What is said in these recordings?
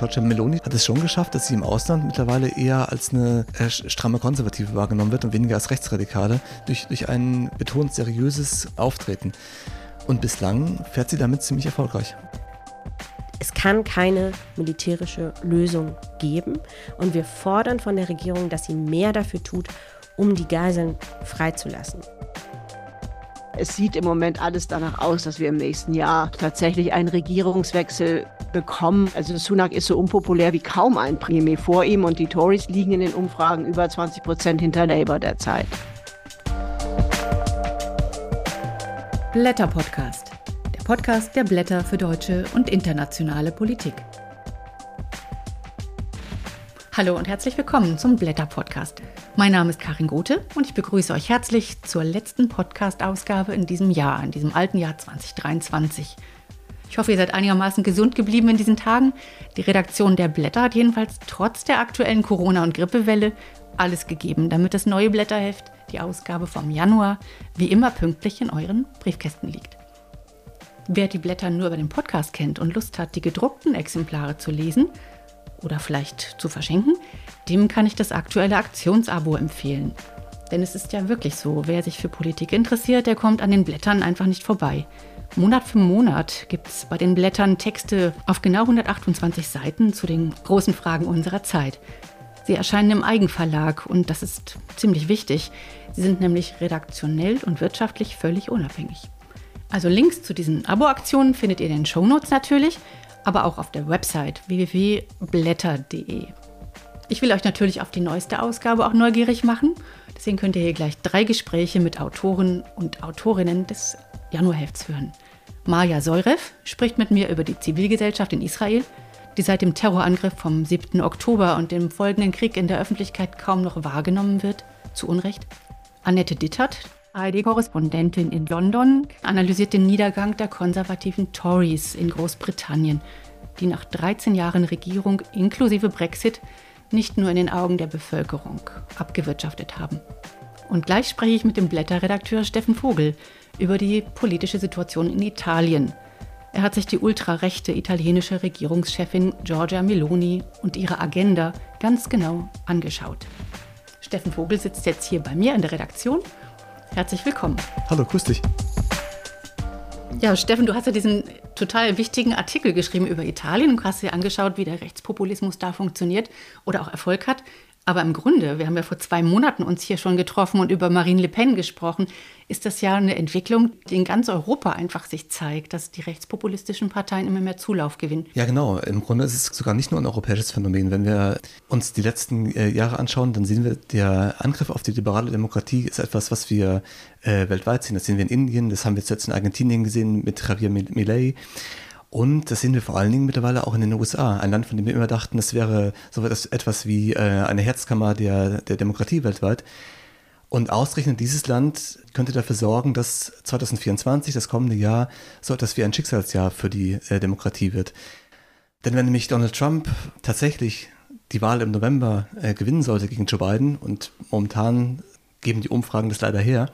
Giorgia Meloni hat es schon geschafft, dass sie im Ausland mittlerweile eher als eine äh, stramme Konservative wahrgenommen wird und weniger als Rechtsradikale durch, durch ein betont seriöses Auftreten. Und bislang fährt sie damit ziemlich erfolgreich. Es kann keine militärische Lösung geben und wir fordern von der Regierung, dass sie mehr dafür tut, um die Geiseln freizulassen. Es sieht im Moment alles danach aus, dass wir im nächsten Jahr tatsächlich einen Regierungswechsel bekommen. Also Sunak ist so unpopulär wie kaum ein Premier vor ihm und die Tories liegen in den Umfragen über 20 Prozent hinter Labour derzeit. Blätter Podcast. Der Podcast der Blätter für deutsche und internationale Politik. Hallo und herzlich willkommen zum Blätter Podcast. Mein Name ist Karin Gothe und ich begrüße euch herzlich zur letzten Podcast-Ausgabe in diesem Jahr, in diesem alten Jahr 2023. Ich hoffe, ihr seid einigermaßen gesund geblieben in diesen Tagen. Die Redaktion der Blätter hat jedenfalls trotz der aktuellen Corona- und Grippewelle alles gegeben, damit das neue Blätterheft, die Ausgabe vom Januar, wie immer pünktlich in euren Briefkästen liegt. Wer die Blätter nur über den Podcast kennt und Lust hat, die gedruckten Exemplare zu lesen oder vielleicht zu verschenken, dem kann ich das aktuelle Aktionsabo empfehlen. Denn es ist ja wirklich so, wer sich für Politik interessiert, der kommt an den Blättern einfach nicht vorbei. Monat für Monat gibt es bei den Blättern Texte auf genau 128 Seiten zu den großen Fragen unserer Zeit. Sie erscheinen im Eigenverlag und das ist ziemlich wichtig. Sie sind nämlich redaktionell und wirtschaftlich völlig unabhängig. Also Links zu diesen Abo-Aktionen findet ihr in den Shownotes natürlich, aber auch auf der Website www.blätter.de. Ich will euch natürlich auf die neueste Ausgabe auch neugierig machen. Deswegen könnt ihr hier gleich drei Gespräche mit Autoren und Autorinnen des Januarhefts hören. Maja Seurev spricht mit mir über die Zivilgesellschaft in Israel, die seit dem Terrorangriff vom 7. Oktober und dem folgenden Krieg in der Öffentlichkeit kaum noch wahrgenommen wird, zu Unrecht. Annette Dittert, ARD-Korrespondentin in London, analysiert den Niedergang der konservativen Tories in Großbritannien, die nach 13 Jahren Regierung inklusive Brexit nicht nur in den Augen der Bevölkerung abgewirtschaftet haben. Und gleich spreche ich mit dem Blätterredakteur Steffen Vogel über die politische Situation in Italien. Er hat sich die ultrarechte italienische Regierungschefin Giorgia Meloni und ihre Agenda ganz genau angeschaut. Steffen Vogel sitzt jetzt hier bei mir in der Redaktion. Herzlich willkommen. Hallo, grüß dich. Ja, Steffen, du hast ja diesen total wichtigen Artikel geschrieben über Italien und hast dir angeschaut, wie der Rechtspopulismus da funktioniert oder auch Erfolg hat. Aber im Grunde, wir haben ja vor zwei Monaten uns hier schon getroffen und über Marine Le Pen gesprochen, ist das ja eine Entwicklung, die in ganz Europa einfach sich zeigt, dass die rechtspopulistischen Parteien immer mehr Zulauf gewinnen. Ja, genau. Im Grunde ist es sogar nicht nur ein europäisches Phänomen. Wenn wir uns die letzten äh, Jahre anschauen, dann sehen wir, der Angriff auf die liberale Demokratie ist etwas, was wir äh, weltweit sehen. Das sehen wir in Indien, das haben wir jetzt in Argentinien gesehen mit Javier Milei. Und das sehen wir vor allen Dingen mittlerweile auch in den USA, ein Land, von dem wir immer dachten, es wäre so etwas wie äh, eine Herzkammer der, der Demokratie weltweit. Und ausgerechnet dieses Land könnte dafür sorgen, dass 2024, das kommende Jahr, so etwas wie ein Schicksalsjahr für die äh, Demokratie wird. Denn wenn nämlich Donald Trump tatsächlich die Wahl im November äh, gewinnen sollte gegen Joe Biden, und momentan geben die Umfragen das leider her,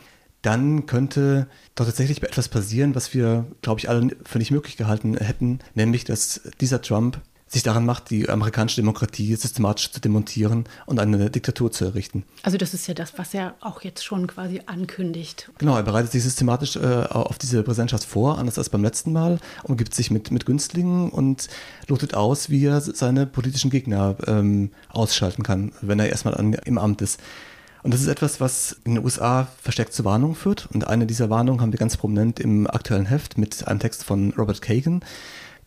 dann könnte doch tatsächlich etwas passieren, was wir, glaube ich, alle für nicht möglich gehalten hätten, nämlich dass dieser Trump sich daran macht, die amerikanische Demokratie systematisch zu demontieren und eine Diktatur zu errichten. Also das ist ja das, was er auch jetzt schon quasi ankündigt. Genau, er bereitet sich systematisch äh, auf diese Präsidentschaft vor, anders als beim letzten Mal, umgibt sich mit, mit Günstlingen und lotet aus, wie er seine politischen Gegner ähm, ausschalten kann, wenn er erstmal an, im Amt ist. Und das ist etwas, was in den USA verstärkt zu Warnungen führt. Und eine dieser Warnungen haben wir ganz prominent im aktuellen Heft mit einem Text von Robert Kagan,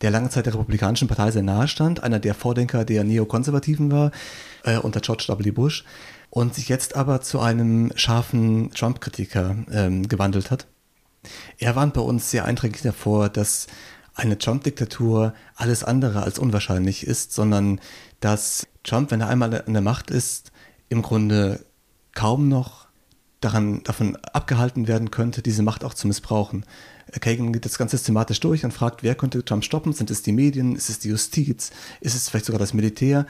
der lange Zeit der Republikanischen Partei sehr nahe stand, einer der Vordenker der Neokonservativen war, äh, unter George W. Bush, und sich jetzt aber zu einem scharfen Trump-Kritiker ähm, gewandelt hat. Er warnt bei uns sehr eindringlich davor, dass eine Trump-Diktatur alles andere als unwahrscheinlich ist, sondern dass Trump, wenn er einmal an der Macht ist, im Grunde kaum noch daran, davon abgehalten werden könnte, diese Macht auch zu missbrauchen. Kagan geht das ganz systematisch durch und fragt, wer könnte Trump stoppen? Sind es die Medien? Ist es die Justiz? Ist es vielleicht sogar das Militär?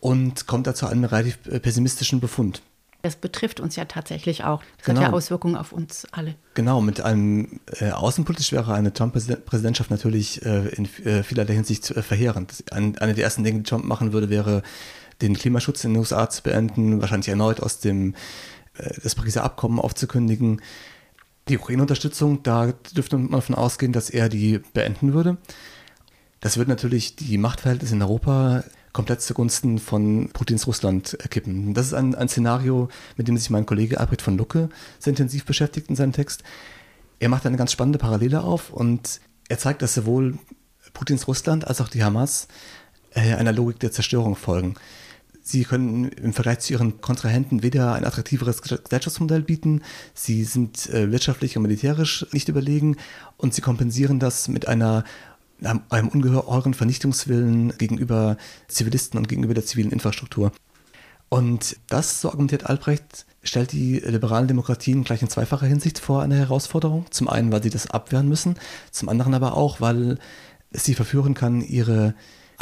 Und kommt da zu einem relativ äh, pessimistischen Befund. Das betrifft uns ja tatsächlich auch. Das Genau. hat ja Auswirkungen auf uns alle. Genau, mit einem äh, außenpolitisch wäre eine Trump-Präsidentschaft natürlich äh, in äh, vielerlei Hinsicht äh, verheerend. Ein, eine der ersten Dinge, die Trump machen würde, wäre, den Klimaschutz in den USA zu beenden, wahrscheinlich erneut aus dem äh, das Pariser Abkommen aufzukündigen. Die Ukraine-Unterstützung, da dürfte man davon ausgehen, dass er die beenden würde. Das würde natürlich die Machtverhältnisse in Europa komplett zugunsten von Putins Russland kippen. Das ist ein, ein Szenario, mit dem sich mein Kollege Albrecht von Lucke sehr intensiv beschäftigt in seinem Text. Er macht eine ganz spannende Parallele auf und er zeigt, dass sowohl Putins Russland als auch die Hamas äh, einer Logik der Zerstörung folgen. Sie können im Vergleich zu ihren Kontrahenten weder ein attraktiveres Gesellschaftsmodell bieten, sie sind äh, wirtschaftlich und militärisch nicht überlegen und sie kompensieren das mit einer einem, ungeheuren Vernichtungswillen gegenüber Zivilisten und gegenüber der zivilen Infrastruktur. Und das, so argumentiert Albrecht, stellt die liberalen Demokratien gleich in zweifacher Hinsicht vor eine Herausforderung. Zum einen, weil sie das abwehren müssen, zum anderen aber auch, weil es sie verführen kann, ihre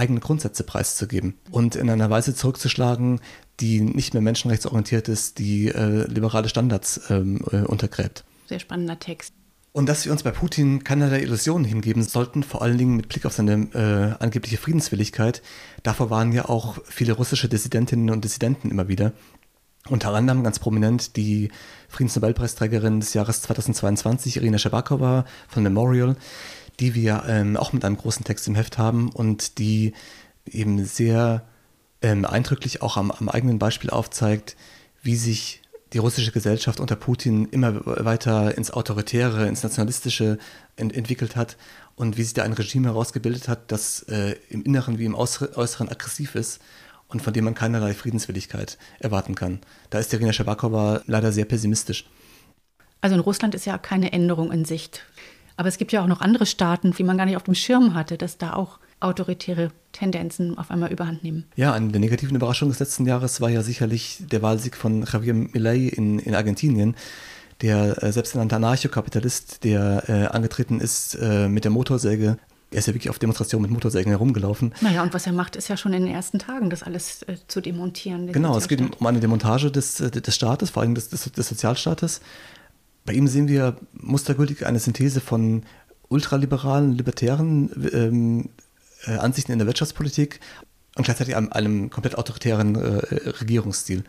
eigenen Grundsätze preiszugeben und in einer Weise zurückzuschlagen, die nicht mehr menschenrechtsorientiert ist, die äh, liberale Standards ähm, äh, untergräbt. Sehr spannender Text. Und dass wir uns bei Putin keinerlei Illusionen hingeben sollten, vor allen Dingen mit Blick auf seine äh, angebliche Friedenswilligkeit, davor waren ja auch viele russische Dissidentinnen und Dissidenten immer wieder. Unter anderem ganz prominent die Friedensnobelpreisträgerin des Jahres 2022, Irina Shabakova von Memorial, die wir ähm, auch mit einem großen Text im Heft haben und die eben sehr ähm, eindrücklich auch am, am eigenen Beispiel aufzeigt, wie sich die russische Gesellschaft unter Putin immer weiter ins Autoritäre, ins Nationalistische ent entwickelt hat und wie sich da ein Regime herausgebildet hat, das äh, im Inneren wie im Äußeren aggressiv ist und von dem man keinerlei Friedenswilligkeit erwarten kann. Da ist Irina Shabakova leider sehr pessimistisch. Also in Russland ist ja keine Änderung in Sicht. Aber es gibt ja auch noch andere Staaten, die man gar nicht auf dem Schirm hatte, dass da auch autoritäre Tendenzen auf einmal überhand nehmen. Ja, eine der negativen Überraschungen des letzten Jahres war ja sicherlich der Wahlsieg von Javier Milei in, in Argentinien, der äh, selbsternannte Anarchokapitalist, der äh, angetreten ist äh, mit der Motorsäge. Er ist ja wirklich auf Demonstrationen mit Motorsägen herumgelaufen. Naja, und was er macht, ist ja schon in den ersten Tagen, das alles äh, zu demontieren. Genau, es geht um eine Demontage des, äh, des Staates, vor allem des, des, des Sozialstaates. Bei ihm sehen wir mustergültig eine Synthese von ultraliberalen, libertären ähm, äh, Ansichten in der Wirtschaftspolitik und gleichzeitig einem, einem komplett autoritären äh, Regierungsstil.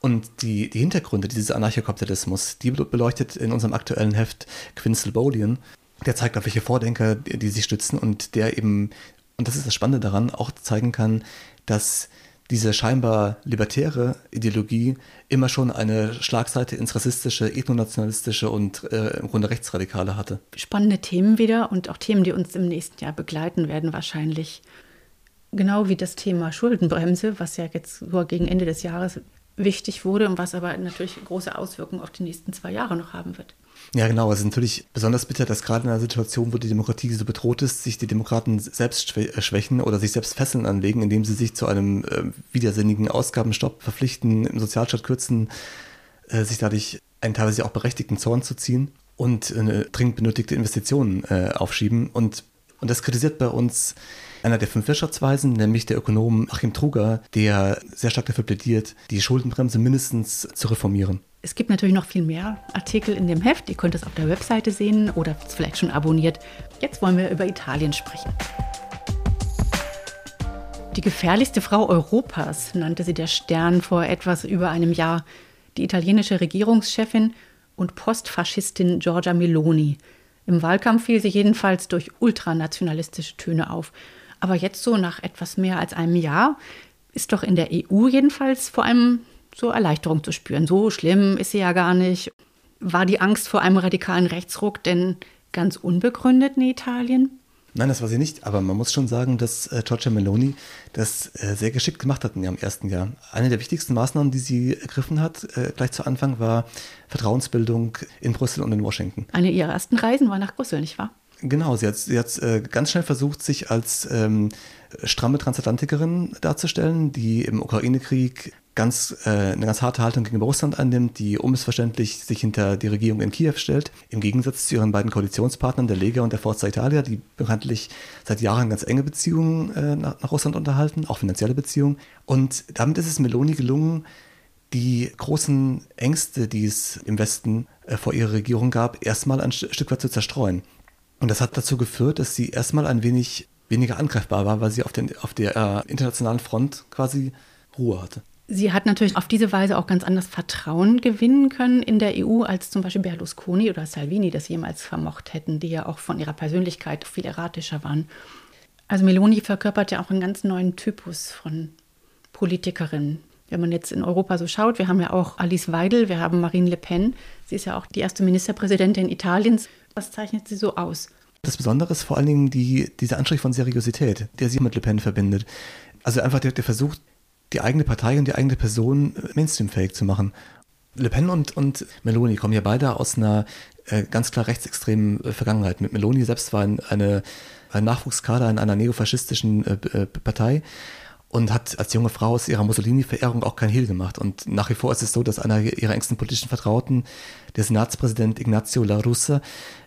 Und die, die Hintergründe dieses Anarchokapitalismus, die beleuchtet in unserem aktuellen Heft Quinzel Bolian. Der zeigt, auf welche Vordenker die, die sich stützen und der eben, und das ist das Spannende daran, auch zeigen kann, dass diese scheinbar libertäre Ideologie immer schon eine Schlagseite ins rassistische, ethnonationalistische und äh, im Grunde rechtsradikale hatte. Spannende Themen wieder und auch Themen, die uns im nächsten Jahr begleiten werden, wahrscheinlich. Genau wie das Thema Schuldenbremse, was ja jetzt nur gegen Ende des Jahres wichtig wurde und was aber natürlich große Auswirkungen auf die nächsten zwei Jahre noch haben wird. Ja, genau. Es ist natürlich besonders bitter, dass gerade in einer Situation, wo die Demokratie so bedroht ist, sich die Demokraten selbst äh, schwächen oder sich selbst Fesseln anlegen, indem sie sich zu einem äh, widersinnigen Ausgabenstopp verpflichten, im Sozialstaat kürzen, äh, sich dadurch einen teilweise auch berechtigten Zorn zu ziehen und äh, dringend benötigte Investitionen äh, aufschieben. Und, und das kritisiert bei uns einer der fünf Wirtschaftsweisen, nämlich der Ökonom Achim Truger, der sehr stark dafür plädiert, die Schuldenbremse mindestens zu reformieren. Es gibt natürlich noch viel mehr Artikel in dem Heft. Ihr könnt es auf der Webseite sehen oder vielleicht schon abonniert. Jetzt wollen wir über Italien sprechen. Die gefährlichste Frau Europas nannte sie der Stern vor etwas über einem Jahr. Die italienische Regierungschefin und Postfaschistin Giorgia Meloni. Im Wahlkampf fiel sie jedenfalls durch ultranationalistische Töne auf. Aber jetzt so nach etwas mehr als einem Jahr ist doch in der EU jedenfalls vor allem so Erleichterung zu spüren. So schlimm ist sie ja gar nicht. War die Angst vor einem radikalen Rechtsruck denn ganz unbegründet in Italien? Nein, das war sie nicht, aber man muss schon sagen, dass äh, Giorgia Meloni das äh, sehr geschickt gemacht hat in ihrem ersten Jahr. Eine der wichtigsten Maßnahmen, die sie ergriffen hat, äh, gleich zu Anfang, war Vertrauensbildung in Brüssel und in Washington. Eine ihrer ersten Reisen war nach Brüssel, nicht wahr? Genau, sie hat, sie hat äh, ganz schnell versucht, sich als ähm, stramme Transatlantikerin darzustellen, die im Ukraine-Krieg ganz, äh, eine ganz harte Haltung gegenüber Russland einnimmt, die unmissverständlich sich hinter die Regierung in Kiew stellt, im Gegensatz zu ihren beiden Koalitionspartnern, der Lega und der Forza Italia, die bekanntlich seit Jahren ganz enge Beziehungen äh, nach, nach Russland unterhalten, auch finanzielle Beziehungen. Und damit ist es Meloni gelungen, die großen Ängste, die es im Westen äh, vor ihrer Regierung gab, erstmal ein Stück weit zu zerstreuen. Und das hat dazu geführt, dass sie erstmal ein wenig weniger angreifbar war, weil sie auf, den, auf der äh, internationalen Front quasi Ruhe hatte. Sie hat natürlich auf diese Weise auch ganz anders Vertrauen gewinnen können in der EU, als zum Beispiel Berlusconi oder Salvini das jemals vermocht hätten, die ja auch von ihrer Persönlichkeit viel erratischer waren. Also Meloni verkörpert ja auch einen ganz neuen Typus von Politikerin. Wenn man jetzt in Europa so schaut, wir haben ja auch Alice Weidel, wir haben Marine Le Pen, sie ist ja auch die erste Ministerpräsidentin Italiens. Was zeichnet sie so aus? Das Besondere ist vor allen Dingen die, dieser Anstrich von Seriosität, der sie mit Le Pen verbindet. Also einfach der, der Versuch, die eigene Partei und die eigene Person mainstreamfähig zu machen. Le Pen und, und Meloni kommen ja beide aus einer äh, ganz klar rechtsextremen äh, Vergangenheit. Mit Meloni selbst war ein, eine, ein Nachwuchskader in einer neofaschistischen äh, äh Partei und hat als junge Frau aus ihrer Mussolini-Verehrung auch kein Hehl gemacht. Und nach wie vor ist es so, dass einer ihrer engsten politischen Vertrauten, der Senatspräsident Ignazio La Russa,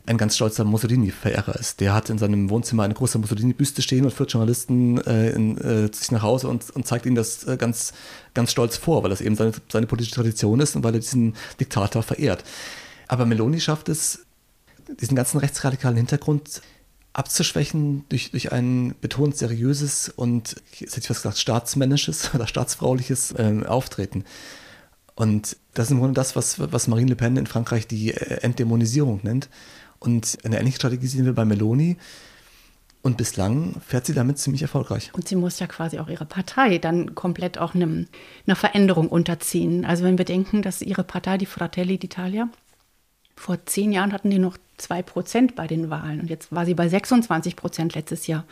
ein ganz stolzer Mussolini-Verehrer ist. Der hat in seinem Wohnzimmer eine große Mussolini-Büste stehen und führt Journalisten äh, in, äh, sich nach Hause und, und zeigt ihnen das äh, ganz, ganz stolz vor, weil das eben seine, seine politische Tradition ist und weil er diesen Diktator verehrt. Aber Meloni schafft es, diesen ganzen rechtsradikalen Hintergrund abzuschwächen durch, durch ein betont seriöses und, jetzt hätte ich was gesagt, staatsmännisches oder staatsfrauliches ähm, Auftreten. Und das ist im Grunde das, was, was Marine Le Pen in Frankreich die äh, Entdämonisierung nennt. Und eine ähnliche Strategie sehen wir bei Meloni. Und bislang fährt sie damit ziemlich erfolgreich. Und sie muss ja quasi auch ihre Partei dann komplett auch einem, einer Veränderung unterziehen. Also wenn wir denken, dass ihre Partei, die Fratelli d'Italia, vor zehn Jahren hatten die noch zwei Prozent bei den Wahlen und jetzt war sie bei 26 Prozent letztes Jahr.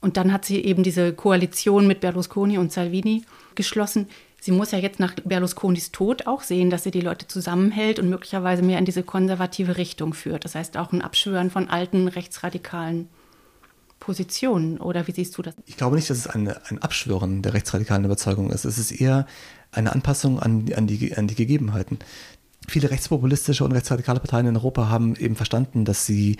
Und dann hat sie eben diese Koalition mit Berlusconi und Salvini geschlossen. Sie muss ja jetzt nach Berlusconis Tod auch sehen, dass sie die Leute zusammenhält und möglicherweise mehr in diese konservative Richtung führt. Das heißt auch ein Abschwören von alten rechtsradikalen Positionen. Oder wie siehst du das? Ich glaube nicht, dass es eine, ein Abschwören der rechtsradikalen Überzeugung ist. Es ist eher eine Anpassung an, an, die, an die Gegebenheiten viele rechtspopulistische und rechtsradikale Parteien in Europa haben eben verstanden, dass sie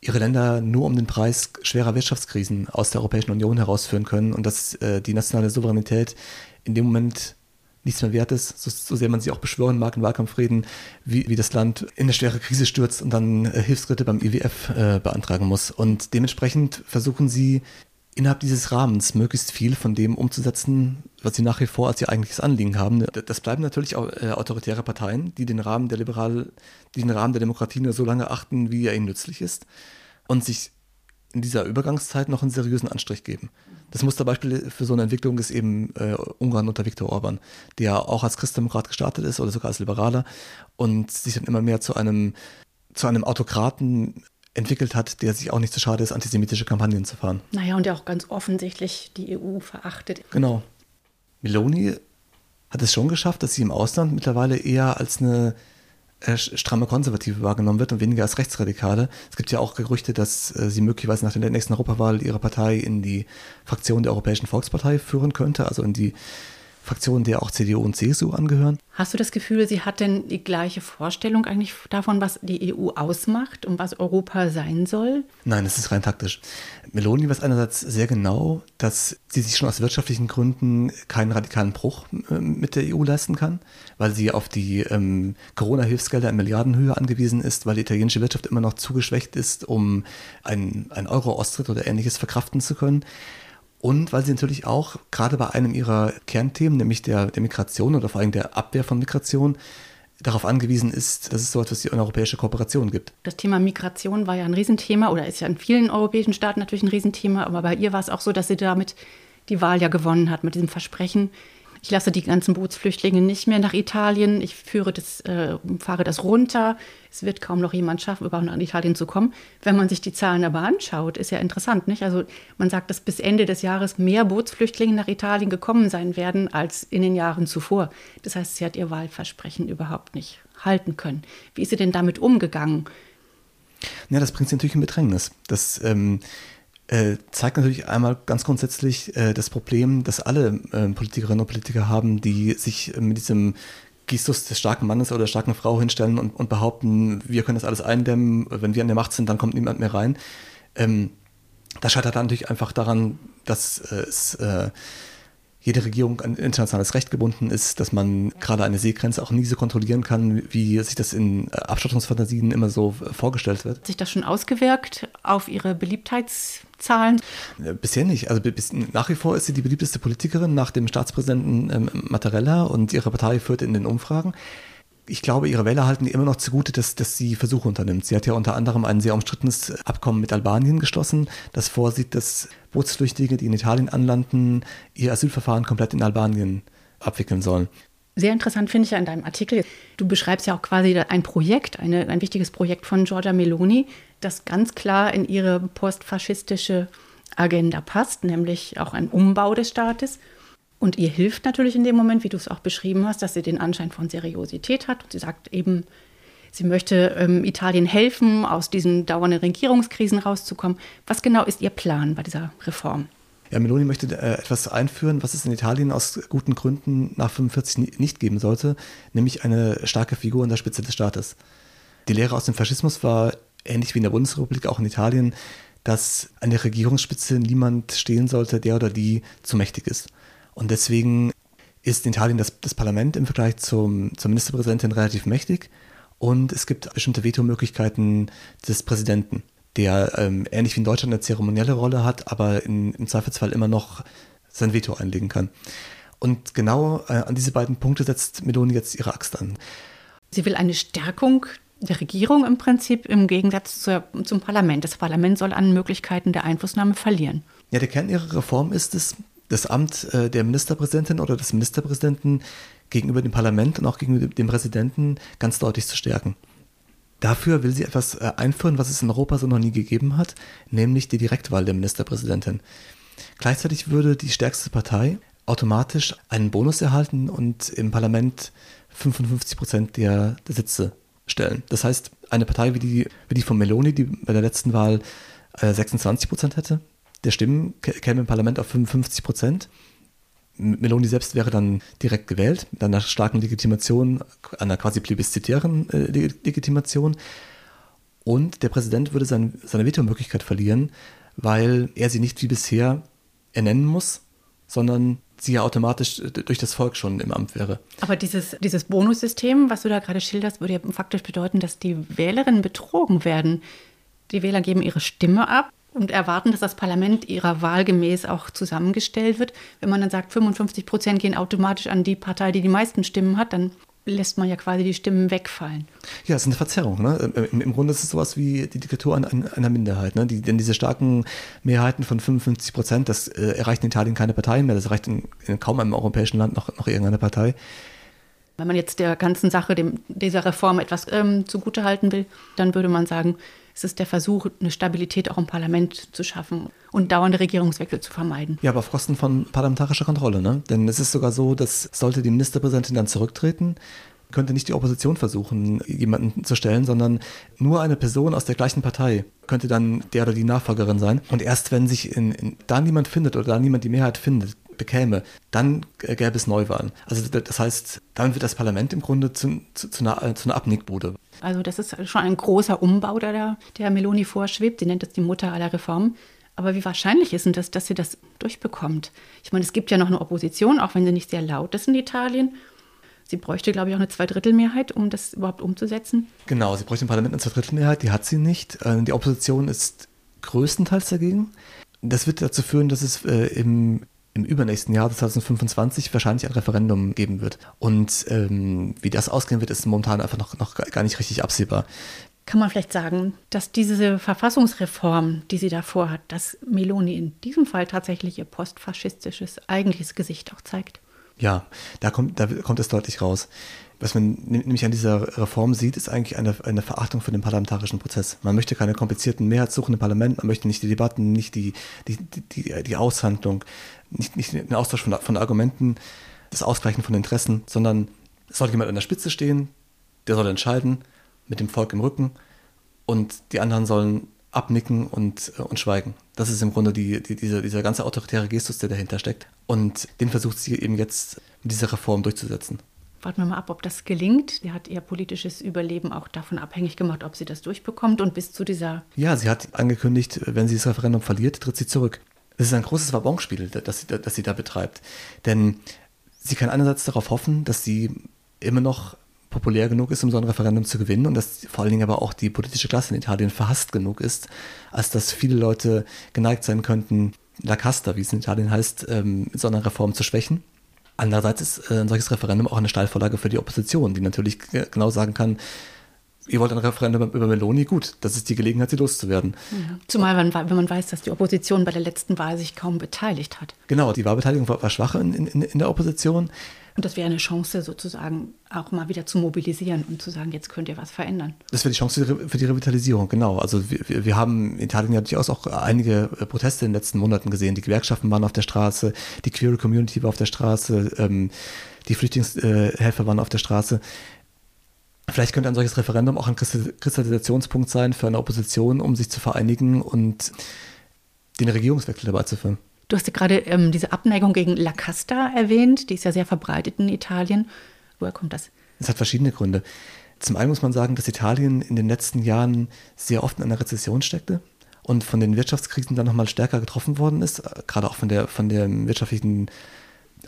ihre Länder nur um den Preis schwerer Wirtschaftskrisen aus der Europäischen Union herausführen können und dass äh, die nationale Souveränität in dem Moment nichts mehr wert ist, so, so sehr man sie auch beschwören mag in Wahlkampfreden, wie, wie das Land in eine schwere Krise stürzt und dann äh, Hilfsschritte beim IWF äh, beantragen muss. Und dementsprechend versuchen sie innerhalb dieses Rahmens möglichst viel von dem umzusetzen, was sie nach wie vor als ihr eigentliches Anliegen haben. Das bleiben natürlich auch äh, autoritäre Parteien, die den Rahmen der Liberal, die den Rahmen der Demokratie nur so lange achten, wie er ihnen nützlich ist und sich in dieser Übergangszeit noch einen seriösen Anstrich geben. Das Musterbeispiel für so eine Entwicklung ist eben äh, Ungarn unter Viktor Orban, der auch als Christdemokrat gestartet ist oder sogar als Liberaler und sich dann immer mehr zu einem, zu einem Autokraten entwickelt hat, der sich auch nicht zu so schade ist, antisemitische Kampagnen zu fahren. Naja, und der auch ganz offensichtlich die EU verachtet. Genau. Meloni hat es schon geschafft, dass sie im Ausland mittlerweile eher als eine äh, stramme Konservative wahrgenommen wird und weniger als Rechtsradikale. Es gibt ja auch Gerüchte, dass äh, sie möglicherweise nach der nächsten Europawahl ihre Partei in die Fraktion der Europäischen Volkspartei führen könnte, also in die Fraktionen, der auch CDU und CSU angehören. Hast du das Gefühl, sie hat denn die gleiche Vorstellung eigentlich davon, was die EU ausmacht und was Europa sein soll? Nein, das ist rein taktisch. Meloni weiß einerseits sehr genau, dass sie sich schon aus wirtschaftlichen Gründen keinen radikalen Bruch äh, mit der EU leisten kann, weil sie auf die ähm, Corona-Hilfsgelder in Milliardenhöhe angewiesen ist, weil die italienische Wirtschaft immer noch zu geschwächt ist, um einen Euro-Austritt oder ähnliches verkraften zu können. Und weil sie natürlich auch gerade bei einem ihrer Kernthemen, nämlich der, der Migration oder vor allem der Abwehr von Migration, darauf angewiesen ist, dass es so etwas wie eine europäische Kooperation gibt. Das Thema Migration war ja ein Riesenthema oder ist ja in vielen europäischen Staaten natürlich ein Riesenthema, aber bei ihr war es auch so, dass sie damit die Wahl ja gewonnen hat, mit diesem Versprechen, ich lasse die ganzen Bootsflüchtlinge nicht mehr nach Italien. Ich führe das, äh, fahre das runter. Es wird kaum noch jemand schaffen, überhaupt nach Italien zu kommen. Wenn man sich die Zahlen aber anschaut, ist ja interessant, nicht? Also man sagt, dass bis Ende des Jahres mehr Bootsflüchtlinge nach Italien gekommen sein werden als in den Jahren zuvor. Das heißt, sie hat ihr Wahlversprechen überhaupt nicht halten können. Wie ist sie denn damit umgegangen? Ja, das bringt sie natürlich in Bedrängnis. Das ähm, äh, zeigt natürlich einmal ganz grundsätzlich äh, das Problem, das alle äh, Politikerinnen und Politiker haben, die sich mit diesem Gestus des starken Mannes oder der starken Frau hinstellen und, und, behaupten, wir können das alles eindämmen, wenn wir an der Macht sind, dann kommt niemand mehr rein. Ähm, das scheitert dann natürlich einfach daran, dass äh, es äh, jede Regierung an internationales Recht gebunden ist, dass man gerade eine Seegrenze auch nie so kontrollieren kann, wie sich das in äh, Abstattungsfantasien immer so äh, vorgestellt wird. Hat sich das schon ausgewirkt auf Ihre Beliebtheitszahlen? Äh, bisher nicht. Also bis, nach wie vor ist sie die beliebteste Politikerin nach dem Staatspräsidenten ähm, Mattarella und ihre Partei führt in den Umfragen ich glaube, ihre Wähler halten immer noch zugute, dass, dass sie Versuche unternimmt. Sie hat ja unter anderem ein sehr umstrittenes Abkommen mit Albanien geschlossen, das vorsieht, dass Bootsflüchtige, die in Italien anlanden, ihr Asylverfahren komplett in Albanien abwickeln sollen. Sehr interessant finde ich ja in deinem Artikel, du beschreibst ja auch quasi ein Projekt, eine, ein wichtiges Projekt von Giorgia Meloni, das ganz klar in ihre postfaschistische Agenda passt, nämlich auch ein Umbau des Staates. Und ihr hilft natürlich in dem Moment, wie du es auch beschrieben hast, dass sie den Anschein von Seriosität hat. Und sie sagt eben, sie möchte ähm, Italien helfen, aus diesen dauernden Regierungskrisen rauszukommen. Was genau ist ihr Plan bei dieser Reform? Ja, Meloni möchte äh, etwas einführen, was es in Italien aus guten Gründen nach 45 nicht geben sollte, nämlich eine starke Figur an der Spitze des Staates. Die Lehre aus dem Faschismus war ähnlich wie in der Bundesrepublik auch in Italien, dass an der Regierungsspitze niemand stehen sollte, der oder die zu mächtig ist. Und deswegen ist in Italien das, das Parlament im Vergleich zum, zur Ministerpräsidentin relativ mächtig und es gibt bestimmte Vetomöglichkeiten des Präsidenten, der ähm, ähnlich wie in Deutschland eine zeremonielle Rolle hat, aber in, im Zweifelsfall immer noch sein Veto einlegen kann. Und genau äh, an diese beiden Punkte setzt Meloni jetzt ihre Axt an. Sie will eine Stärkung der Regierung im Prinzip im Gegensatz zur, zum Parlament. Das Parlament soll an Möglichkeiten der Einflussnahme verlieren. Ja, der Kern ihrer Reform ist es, das Amt äh, der Ministerpräsidentin oder des Ministerpräsidenten gegenüber dem Parlament und auch gegenüber dem Präsidenten ganz deutlich zu stärken. Dafür will sie etwas äh, einführen, was es in Europa so noch nie gegeben hat, nämlich die Direktwahl der Ministerpräsidentin. Gleichzeitig würde die stärkste Partei automatisch einen Bonus erhalten und im Parlament 55 Prozent der, der Sitze stellen. Das heißt, eine Partei wie die, wie die von Meloni, die bei der letzten Wahl äh, 26 Prozent hätte, der Stimmen käme im Parlament auf 55 Prozent. Meloni selbst wäre dann direkt gewählt, mit einer starken Legitimation, einer quasi plebiszitären äh, Legitimation. Und der Präsident würde sein, seine Vetomöglichkeit verlieren, weil er sie nicht wie bisher ernennen muss, sondern sie ja automatisch äh, durch das Volk schon im Amt wäre. Aber dieses, dieses Bonussystem, was du da gerade schilderst, würde ja faktisch bedeuten, dass die Wählerinnen betrogen werden. Die Wähler geben ihre Stimme ab und erwarten, dass das Parlament ihrer Wahl gemäß auch zusammengestellt wird. Wenn man dann sagt, 55 Prozent gehen automatisch an die Partei, die die meisten Stimmen hat, dann lässt man ja quasi die Stimmen wegfallen. Ja, es ist eine Verzerrung. Ne? Im, Im, Grunde ist es sowas wie die Diktatur einer, einer Minderheit. Ne? Die, denn diese starken Mehrheiten von 55 Prozent, das äh, erreicht in Italien keine Partei mehr, das erreicht in, in kaum einem europäischen Land noch, noch irgendeine Partei. Wenn man jetzt der ganzen Sache, dem, dieser Reform etwas ähm, zugutehalten will, dann würde man sagen, es ist der Versuch, eine Stabilität auch im Parlament zu schaffen und dauernde Regierungswechsel zu vermeiden. Ja, aber auf Kosten von parlamentarischer Kontrolle, ne? Denn es ist sogar so, dass sollte die Ministerpräsidentin dann zurücktreten, könnte nicht die Opposition versuchen, jemanden zu stellen, sondern nur eine Person aus der gleichen Partei könnte dann der oder die Nachfolgerin sein. Und erst wenn sich in, in, da niemand findet oder da niemand die Mehrheit findet, bekäme, dann gäbe es Neuwahlen. Also das heißt, dann wird das Parlament im Grunde zu, zu, zu, einer, zu einer Abnickbude. Also das ist schon ein großer Umbau, der der Meloni vorschwebt. Sie nennt es die Mutter aller Reformen. Aber wie wahrscheinlich ist denn das, dass sie das durchbekommt? Ich meine, es gibt ja noch eine Opposition, auch wenn sie nicht sehr laut ist in Italien. Sie bräuchte, glaube ich, auch eine Zweidrittelmehrheit, um das überhaupt umzusetzen. Genau, sie bräuchte im Parlament eine Zweidrittelmehrheit, die hat sie nicht. Äh, die Opposition ist größtenteils dagegen. Das wird dazu führen, dass es äh, im im übernächsten Jahr, 2025, wahrscheinlich ein Referendum geben wird. Und ähm, wie das ausgehen wird, ist momentan einfach noch, noch gar nicht richtig absehbar. Kann man vielleicht sagen, dass diese Verfassungsreform, die sie da vorhat, dass Meloni in diesem Fall tatsächlich ihr postfaschistisches eigentliches Gesicht auch zeigt? Ja, da kommt, da kommt es deutlich raus. Was man nämlich an dieser Reform sieht, ist eigentlich eine, eine Verachtung für den parlamentarischen Prozess. Man möchte keine komplizierten Mehrheitssuchen im Parlament, man möchte nicht die Debatten, nicht die, die, die, die Aushandlung, nicht, nicht den Austausch von, von Argumenten, das Ausgleichen von Interessen, sondern es soll jemand an der Spitze stehen, der soll entscheiden, mit dem Volk im Rücken und die anderen sollen abnicken und, äh, und schweigen. Das ist im Grunde die, die, dieser, dieser ganze autoritäre Gestus, der dahinter steckt. Und den versucht sie eben jetzt mit dieser Reform durchzusetzen. Warten wir mal ab, ob das gelingt. Sie hat ihr politisches Überleben auch davon abhängig gemacht, ob sie das durchbekommt und bis zu dieser. Ja, sie hat angekündigt, wenn sie das Referendum verliert, tritt sie zurück. Das ist ein großes Wabonspiel, das sie, das sie da betreibt. Denn sie kann einerseits darauf hoffen, dass sie immer noch populär genug ist, um so ein Referendum zu gewinnen und dass vor allen Dingen aber auch die politische Klasse in Italien verhasst genug ist, als dass viele Leute geneigt sein könnten, La Casta, wie es in Italien heißt, ähm, so eine Reform zu schwächen. Andererseits ist äh, ein solches Referendum auch eine Steilvorlage für die Opposition, die natürlich genau sagen kann, ihr wollt ein Referendum über Meloni, gut, das ist die Gelegenheit, sie loszuwerden. Ja. Zumal, wenn, wenn, man weiß, dass die Opposition bei der letzten Wahl sich kaum beteiligt hat. Genau, die Wahlbeteiligung war, war schwach in, in, in, der Opposition. Und das wäre eine Chance, sozusagen auch mal wieder zu mobilisieren und zu sagen, jetzt könnt ihr was verändern. Das wäre die Chance für die Revitalisierung, genau. Also wir, wir haben in Italien ja durchaus auch einige äh, Proteste in den letzten Monaten gesehen. Die Gewerkschaften waren auf der Straße, die Queer Community war auf der Straße, ähm, die Flüchtlingshelfer waren auf der Straße. Vielleicht könnte ein solches Referendum auch ein Kristallisationspunkt sein für eine Opposition, um sich zu vereinigen und den Regierungswechsel dabei zu führen. Du hast ja gerade ähm, diese Abneigung gegen La Casta erwähnt, die ist ja sehr verbreitet in Italien. Woher kommt das? Es hat verschiedene Gründe. Zum einen muss man sagen, dass Italien in den letzten Jahren sehr oft in einer Rezession steckte und von den Wirtschaftskrisen dann nochmal stärker getroffen worden ist, gerade auch von der, von der wirtschaftlichen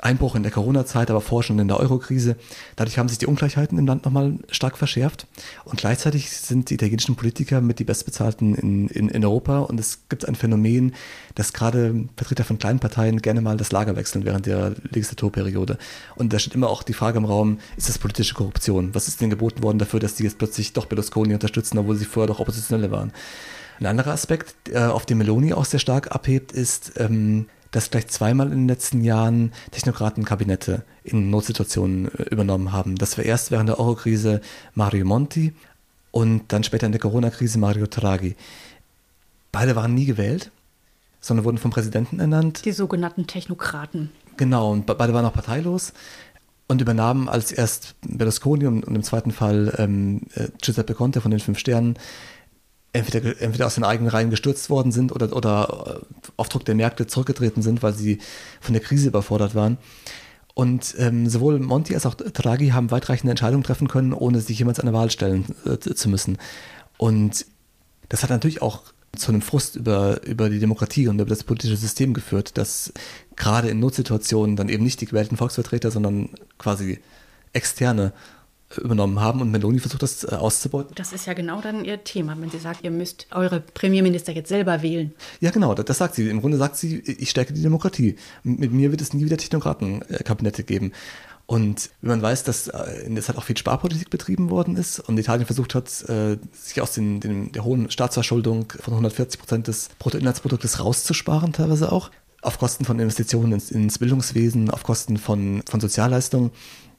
Einbruch in der Corona-Zeit, aber vorher schon in der Euro-Krise. Dadurch haben sich die Ungleichheiten im Land nochmal stark verschärft. Und gleichzeitig sind die italienischen Politiker mit die bestbezahlten in, in, in Europa. Und es gibt ein Phänomen, dass gerade Vertreter von kleinen Parteien gerne mal das Lager wechseln während der Legislaturperiode. Und da steht immer auch die Frage im Raum, ist das politische Korruption? Was ist denn geboten worden dafür, dass die jetzt plötzlich doch Berlusconi unterstützen, obwohl sie vorher doch Oppositionelle waren? Ein anderer Aspekt, äh, auf dem Meloni auch sehr stark abhebt, ist, ähm, dass gleich zweimal in den letzten Jahren Technokratenkabinette in Notsituationen äh, übernommen haben. Das war erst während der Euro-Krise Mario Monti und dann später in der Corona-Krise Mario Draghi. Beide waren nie gewählt, sondern wurden vom Präsidenten ernannt. Die sogenannten Technokraten. Genau, und beide waren auch parteilos und übernahmen als erst Berlusconi und, im zweiten Fall ähm, äh, Giuseppe Conte von den Fünf Sternen entweder, entweder aus den eigenen Reihen gestürzt worden sind oder, oder äh, auf Druck der Märkte zurückgetreten sind, weil sie von der Krise überfordert waren. Und ähm, sowohl Monti als auch Draghi haben weitreichende Entscheidungen treffen können, ohne sich jemals an der Wahl stellen äh, zu müssen. Und das hat natürlich auch zu einem Frust über, über die Demokratie und über das politische System geführt, dass gerade in Notsituationen dann eben nicht die gewählten Volksvertreter, sondern quasi externe übernommen haben und Meloni versucht das äh, auszubeuten. Das ist ja genau dann ihr Thema, wenn sie sagt, ihr müsst eure Premierminister jetzt selber wählen. Ja, genau, das, das sagt sie. Im Grunde sagt sie, ich stärke die Demokratie. Mit mir wird es nie wieder Technokratenkabinette geben. Und wenn man weiß, dass äh, in der Zeit auch viel Sparpolitik betrieben worden ist und Italien versucht hat, äh, sich aus den, den, der hohen Staatsverschuldung von 140 Prozent des Bruttoinlandsproduktes rauszusparen, teilweise auch, auf Kosten von Investitionen ins, ins Bildungswesen, auf Kosten von, von Sozialleistungen,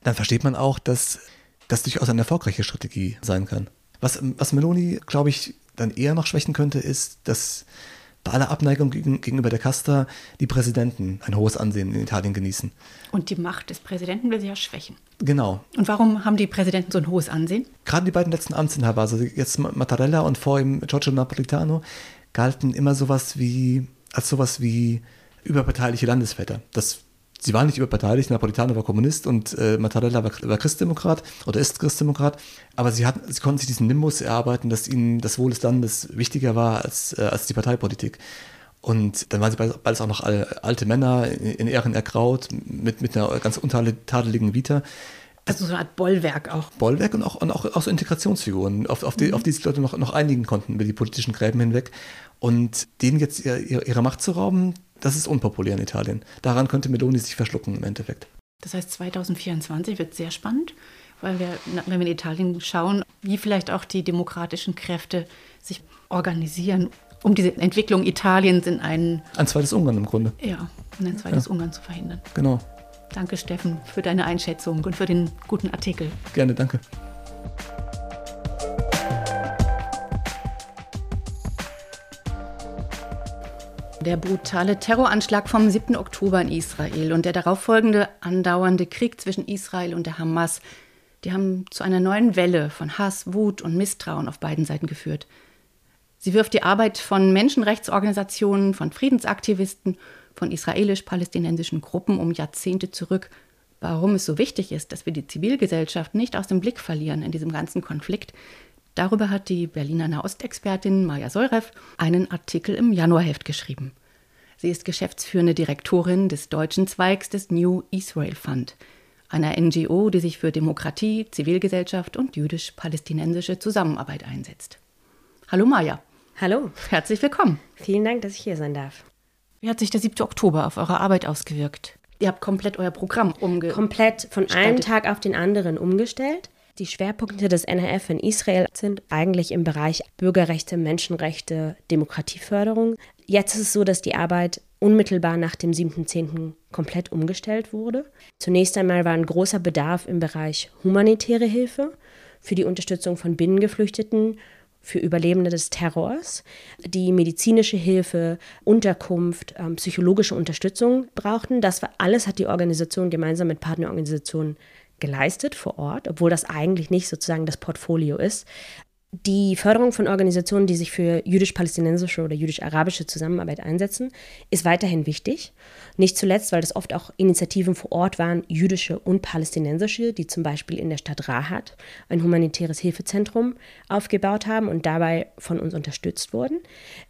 dann versteht man auch, dass das durchaus eine erfolgreiche Strategie sein kann. Was, was Meloni, glaube ich, dann eher noch schwächen könnte, ist, dass bei aller Abneigung gegenüber der Casta die Präsidenten ein hohes Ansehen in Italien genießen. Und die Macht des Präsidenten will sie ja schwächen. Genau. Und warum haben die Präsidenten so ein hohes Ansehen? Gerade die beiden letzten Amtsinhaber, also jetzt Mattarella und vor ihm Giorgio Napolitano, galten immer sowas wie, als sowas wie überparteiliche Landesväter. Das sie waren nicht überparteilich, Napolitano war Kommunist und äh, Mattarella war, war, Christdemokrat oder ist Christdemokrat, aber sie, hatten, sie konnten sich diesen Nimbus erarbeiten, dass ihnen das Wohl des Landes wichtiger war als, äh, als die Parteipolitik. Und dann waren sie beides auch noch alte Männer in Ehren ergraut, mit, mit einer ganz untadeligen Vita. Also so eine Art Bollwerk auch. Bollwerk und auch, und auch, auch so Integrationsfiguren, auf, auf, die, mhm. auf die sich Leute noch, noch einigen konnten über die politischen Gräben hinweg. Und denen jetzt ihre, ihre Macht zu rauben, das ist unpopulär in Italien. Daran könnte Meloni sich verschlucken im Endeffekt. Das heißt, 2024 wird sehr spannend, weil wir, wenn wir in Italien schauen, wie vielleicht auch die demokratischen Kräfte sich organisieren, um diese Entwicklung Italiens in einen. Ein zweites Ungarn im Grunde. Ja, in ein zweites ja. Ungarn zu verhindern. Genau. Danke, Steffen, für deine Einschätzung und für den guten Artikel. Gerne, danke. Der brutale Terroranschlag vom 7. Oktober in Israel und der darauffolgende andauernde Krieg zwischen Israel und der Hamas, die haben zu einer neuen Welle von Hass, Wut und Misstrauen auf beiden Seiten geführt. Sie wirft die Arbeit von Menschenrechtsorganisationen, von Friedensaktivisten, von israelisch-palästinensischen Gruppen um Jahrzehnte zurück. Warum es so wichtig ist, dass wir die Zivilgesellschaft nicht aus dem Blick verlieren in diesem ganzen Konflikt, Darüber hat die Berliner Nahostexpertin Maja Seurev einen Artikel im Januarheft geschrieben. Sie ist geschäftsführende Direktorin des deutschen Zweigs des New Israel Fund, einer NGO, die sich für Demokratie, Zivilgesellschaft und jüdisch-palästinensische Zusammenarbeit einsetzt. Hallo Maja. Hallo. Herzlich willkommen. Vielen Dank, dass ich hier sein darf. Wie hat sich der 7. Oktober auf eure Arbeit ausgewirkt? Ihr habt komplett euer Programm umgestellt. Komplett von einem Tag auf den anderen umgestellt. Die Schwerpunkte des NRF in Israel sind eigentlich im Bereich Bürgerrechte, Menschenrechte, Demokratieförderung. Jetzt ist es so, dass die Arbeit unmittelbar nach dem 7.10. komplett umgestellt wurde. Zunächst einmal war ein großer Bedarf im Bereich humanitäre Hilfe für die Unterstützung von Binnengeflüchteten, für Überlebende des Terrors, die medizinische Hilfe, Unterkunft, ähm, psychologische Unterstützung brauchten. Das war, alles hat die Organisation gemeinsam mit Partnerorganisationen geleistet vor Ort, obwohl das eigentlich nicht sozusagen das Portfolio ist. Die Förderung von Organisationen, die sich für jüdisch-palästinensische oder jüdisch-arabische Zusammenarbeit einsetzen, ist weiterhin wichtig. Nicht zuletzt, weil das oft auch Initiativen vor Ort waren, jüdische und palästinensische, die zum Beispiel in der Stadt Rahat ein humanitäres Hilfezentrum aufgebaut haben und dabei von uns unterstützt wurden.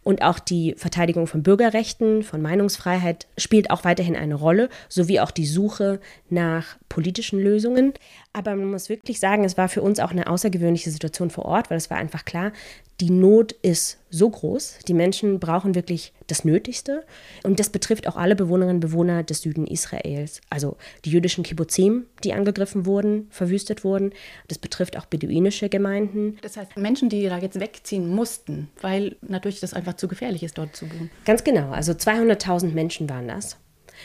Und auch die Verteidigung von Bürgerrechten, von Meinungsfreiheit spielt auch weiterhin eine Rolle, sowie auch die Suche nach politischen Lösungen. Aber man muss wirklich sagen, es war für uns auch eine außergewöhnliche Situation vor Ort, weil es war einfach klar, die Not ist so groß. Die Menschen brauchen wirklich das Nötigste. Und das betrifft auch alle Bewohnerinnen und Bewohner des Süden Israels. Also die jüdischen Kibbuzim, die angegriffen wurden, verwüstet wurden. Das betrifft auch beduinische Gemeinden. Das heißt, Menschen, die da jetzt wegziehen mussten, weil natürlich das einfach zu gefährlich ist, dort zu wohnen. Ganz genau. Also 200.000 Menschen waren das.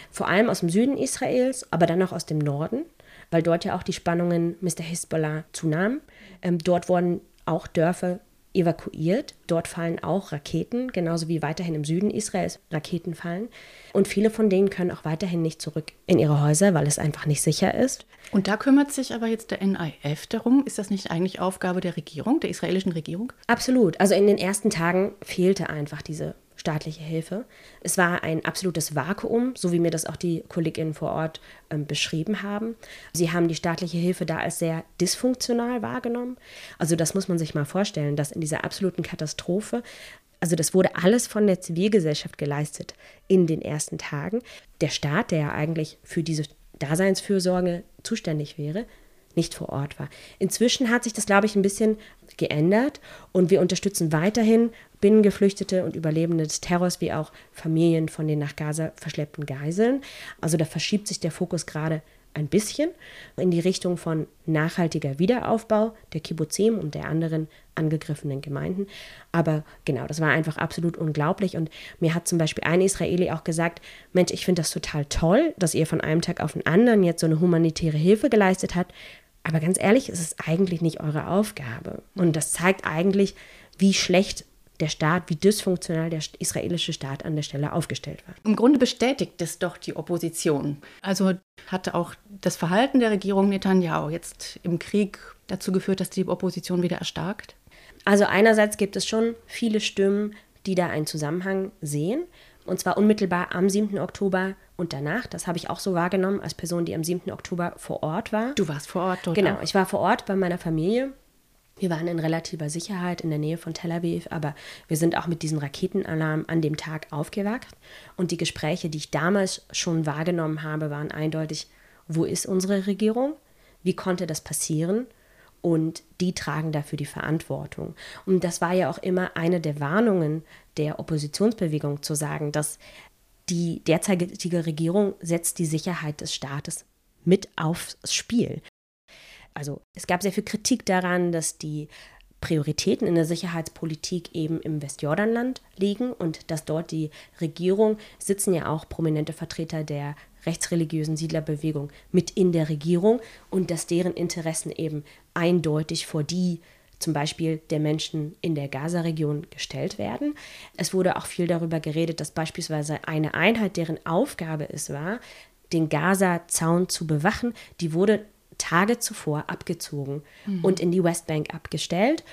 Vor allem aus dem Süden Israels, aber dann auch aus dem Norden weil dort ja auch die Spannungen Mr. Hezbollah zunahmen. Ähm, dort wurden auch Dörfer evakuiert. Dort fallen auch Raketen, genauso wie weiterhin im Süden Israels Raketen fallen. Und viele von denen können auch weiterhin nicht zurück in ihre Häuser, weil es einfach nicht sicher ist. Und da kümmert sich aber jetzt der NIF darum. Ist das nicht eigentlich Aufgabe der Regierung, der israelischen Regierung? Absolut. Also in den ersten Tagen fehlte einfach diese staatliche Hilfe. Es war ein absolutes Vakuum, so wie mir das auch die Kolleginnen vor Ort ähm, beschrieben haben. Sie haben die staatliche Hilfe da als sehr dysfunktional wahrgenommen. Also das muss man sich mal vorstellen, dass in dieser absoluten Katastrophe also das wurde alles von der Zivilgesellschaft geleistet in den ersten Tagen. Der Staat, der ja eigentlich für diese Daseinsfürsorge zuständig wäre, nicht vor Ort war. Inzwischen hat sich das, glaube ich, ein bisschen geändert und wir unterstützen weiterhin Binnengeflüchtete und Überlebende des Terrors wie auch Familien von den nach Gaza verschleppten Geiseln. Also da verschiebt sich der Fokus gerade ein bisschen in die Richtung von nachhaltiger Wiederaufbau der Kibbuzim und der anderen angegriffenen Gemeinden. Aber genau, das war einfach absolut unglaublich. Und mir hat zum Beispiel ein Israeli auch gesagt, Mensch, ich finde das total toll, dass ihr von einem Tag auf den anderen jetzt so eine humanitäre Hilfe geleistet habt. Aber ganz ehrlich, es ist eigentlich nicht eure Aufgabe. Und das zeigt eigentlich, wie schlecht der Staat, wie dysfunktional der israelische Staat an der Stelle aufgestellt war. Im Grunde bestätigt es doch die Opposition. Also hatte auch das Verhalten der Regierung Netanyahu jetzt im Krieg dazu geführt, dass die Opposition wieder erstarkt? Also einerseits gibt es schon viele Stimmen, die da einen Zusammenhang sehen. Und zwar unmittelbar am 7. Oktober und danach. Das habe ich auch so wahrgenommen als Person, die am 7. Oktober vor Ort war. Du warst vor Ort, dort Genau, auch. ich war vor Ort bei meiner Familie wir waren in relativer Sicherheit in der Nähe von Tel Aviv, aber wir sind auch mit diesem Raketenalarm an dem Tag aufgewacht. Und die Gespräche, die ich damals schon wahrgenommen habe, waren eindeutig, wo ist unsere Regierung? Wie konnte das passieren? Und die tragen dafür die Verantwortung. Und das war ja auch immer eine der Warnungen der Oppositionsbewegung zu sagen, dass die derzeitige Regierung setzt die Sicherheit des Staates mit aufs Spiel. Also es gab sehr viel Kritik daran, dass die Prioritäten in der Sicherheitspolitik eben im Westjordanland liegen und dass dort die Regierung sitzen ja auch prominente Vertreter der rechtsreligiösen Siedlerbewegung mit in der Regierung und dass deren Interessen eben eindeutig vor die zum Beispiel der Menschen in der Gaza-Region gestellt werden. Es wurde auch viel darüber geredet, dass beispielsweise eine Einheit, deren Aufgabe es war, den Gaza-Zaun zu bewachen, die wurde Tage zuvor abgezogen mhm. und in die Westbank abgestellt,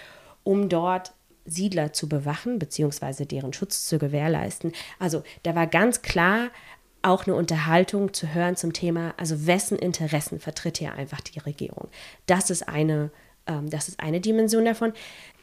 um dort Siedler zu bewachen bzw. deren Schutz zu gewährleisten. Also da war ganz klar auch eine Unterhaltung zu hören zum Thema, also wessen Interessen vertritt hier einfach die Regierung. Das ist eine, ähm, das ist eine Dimension davon.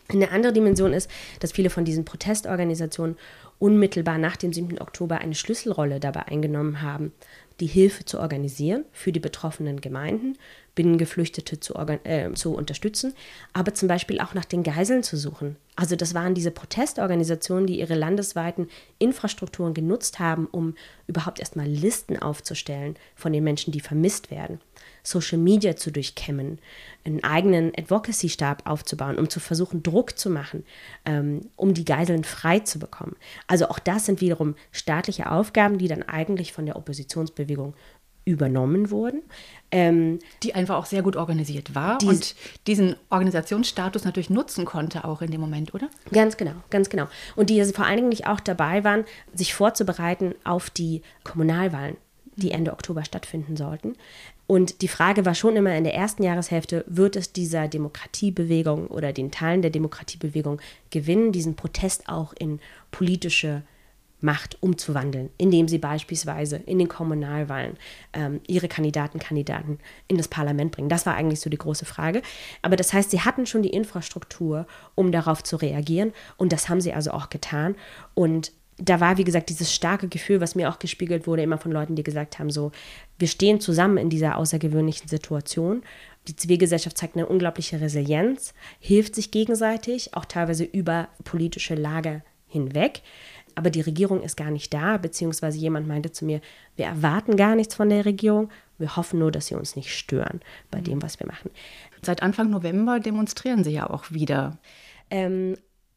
Eine andere Dimension ist, dass viele von diesen Protestorganisationen unmittelbar nach dem 7. Oktober eine Schlüsselrolle dabei eingenommen haben, die Hilfe zu organisieren für die betroffenen Gemeinden, Binnengeflüchtete zu, äh, zu unterstützen, aber zum Beispiel auch nach den Geiseln zu suchen. Also das waren diese Protestorganisationen, die ihre landesweiten Infrastrukturen genutzt haben, um überhaupt erstmal Listen aufzustellen von den Menschen, die vermisst werden. Social Media zu durchkämmen, einen eigenen Advocacy-Stab aufzubauen, um zu versuchen, Druck zu machen, ähm, um die Geiseln frei zu bekommen. Also auch das sind wiederum staatliche Aufgaben, die dann eigentlich von der Oppositionsbewegung übernommen wurden. Ähm, die einfach auch sehr gut organisiert war die, und diesen Organisationsstatus natürlich nutzen konnte, auch in dem Moment, oder? Ganz genau, ganz genau. Und die vor allen Dingen nicht auch dabei waren, sich vorzubereiten auf die Kommunalwahlen, die Ende Oktober stattfinden sollten. Und die Frage war schon immer in der ersten Jahreshälfte, wird es dieser Demokratiebewegung oder den Teilen der Demokratiebewegung gewinnen, diesen Protest auch in politische Macht umzuwandeln, indem sie beispielsweise in den Kommunalwahlen ähm, ihre Kandidaten, Kandidaten in das Parlament bringen. Das war eigentlich so die große Frage. Aber das heißt, sie hatten schon die Infrastruktur, um darauf zu reagieren. Und das haben sie also auch getan. Und da war, wie gesagt, dieses starke Gefühl, was mir auch gespiegelt wurde, immer von Leuten, die gesagt haben, so, wir stehen zusammen in dieser außergewöhnlichen Situation. Die Zivilgesellschaft zeigt eine unglaubliche Resilienz, hilft sich gegenseitig, auch teilweise über politische Lager hinweg. Aber die Regierung ist gar nicht da, beziehungsweise jemand meinte zu mir, wir erwarten gar nichts von der Regierung, wir hoffen nur, dass sie uns nicht stören bei dem, was wir machen. Seit Anfang November demonstrieren Sie ja auch wieder. Ähm,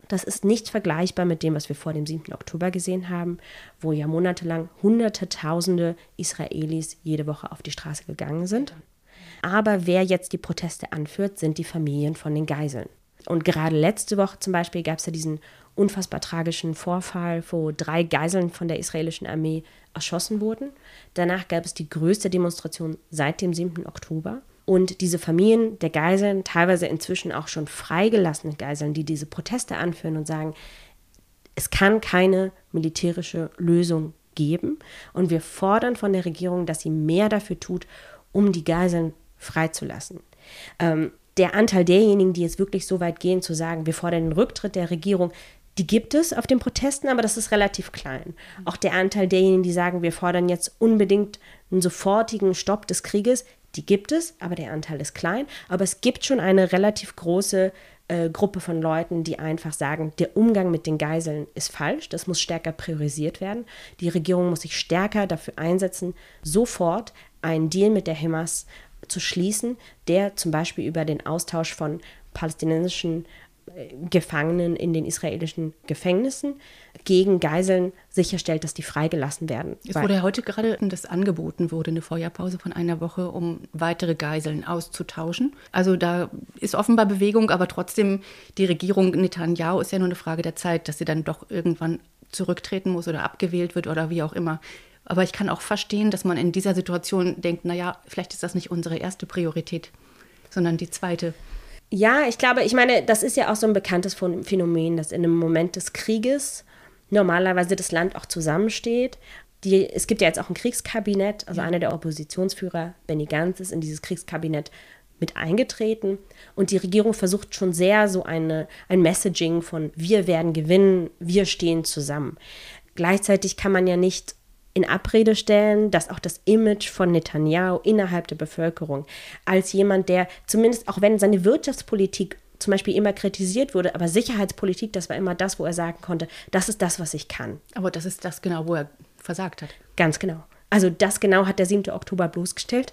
das ist nicht vergleichbar mit dem, was wir vor dem 7. Oktober gesehen haben, wo ja monatelang Hunderte, Tausende Israelis jede Woche auf die Straße gegangen sind. Aber wer jetzt die Proteste anführt, sind die Familien von den Geiseln. Und gerade letzte Woche zum Beispiel gab es ja diesen unfassbar tragischen Vorfall, wo drei Geiseln von der israelischen Armee erschossen wurden. Danach gab es die größte Demonstration seit dem 7. Oktober. Und diese Familien der Geiseln, teilweise inzwischen auch schon freigelassene Geiseln, die diese Proteste anführen und sagen, es kann keine militärische Lösung geben. Und wir fordern von der Regierung, dass sie mehr dafür tut, um die Geiseln freizulassen. Ähm, der Anteil derjenigen, die jetzt wirklich so weit gehen, zu sagen, wir fordern den Rücktritt der Regierung, die gibt es auf den Protesten, aber das ist relativ klein. Auch der Anteil derjenigen, die sagen, wir fordern jetzt unbedingt einen sofortigen Stopp des Krieges, die gibt es, aber der Anteil ist klein. Aber es gibt schon eine relativ große äh, Gruppe von Leuten, die einfach sagen, der Umgang mit den Geiseln ist falsch, das muss stärker priorisiert werden. Die Regierung muss sich stärker dafür einsetzen, sofort einen Deal mit der Hamas zu schließen, der zum Beispiel über den Austausch von palästinensischen Gefangenen in den israelischen Gefängnissen gegen Geiseln sicherstellt, dass die freigelassen werden. Es wurde ja heute gerade das angeboten wurde, eine Feuerpause von einer Woche, um weitere Geiseln auszutauschen. Also da ist offenbar Bewegung, aber trotzdem die Regierung Netanyahu ist ja nur eine Frage der Zeit, dass sie dann doch irgendwann zurücktreten muss oder abgewählt wird oder wie auch immer. Aber ich kann auch verstehen, dass man in dieser Situation denkt, naja, vielleicht ist das nicht unsere erste Priorität, sondern die zweite. Ja, ich glaube, ich meine, das ist ja auch so ein bekanntes Phänomen, dass in einem Moment des Krieges normalerweise das Land auch zusammensteht. Die, es gibt ja jetzt auch ein Kriegskabinett, also einer der Oppositionsführer, Benny Gantz, ist in dieses Kriegskabinett mit eingetreten und die Regierung versucht schon sehr so eine, ein Messaging von wir werden gewinnen, wir stehen zusammen. Gleichzeitig kann man ja nicht in Abrede stellen, dass auch das Image von Netanyahu innerhalb der Bevölkerung als jemand, der zumindest auch wenn seine Wirtschaftspolitik zum Beispiel immer kritisiert wurde, aber Sicherheitspolitik, das war immer das, wo er sagen konnte, das ist das, was ich kann. Aber das ist das genau, wo er versagt hat. Ganz genau. Also das genau hat der 7. Oktober bloßgestellt,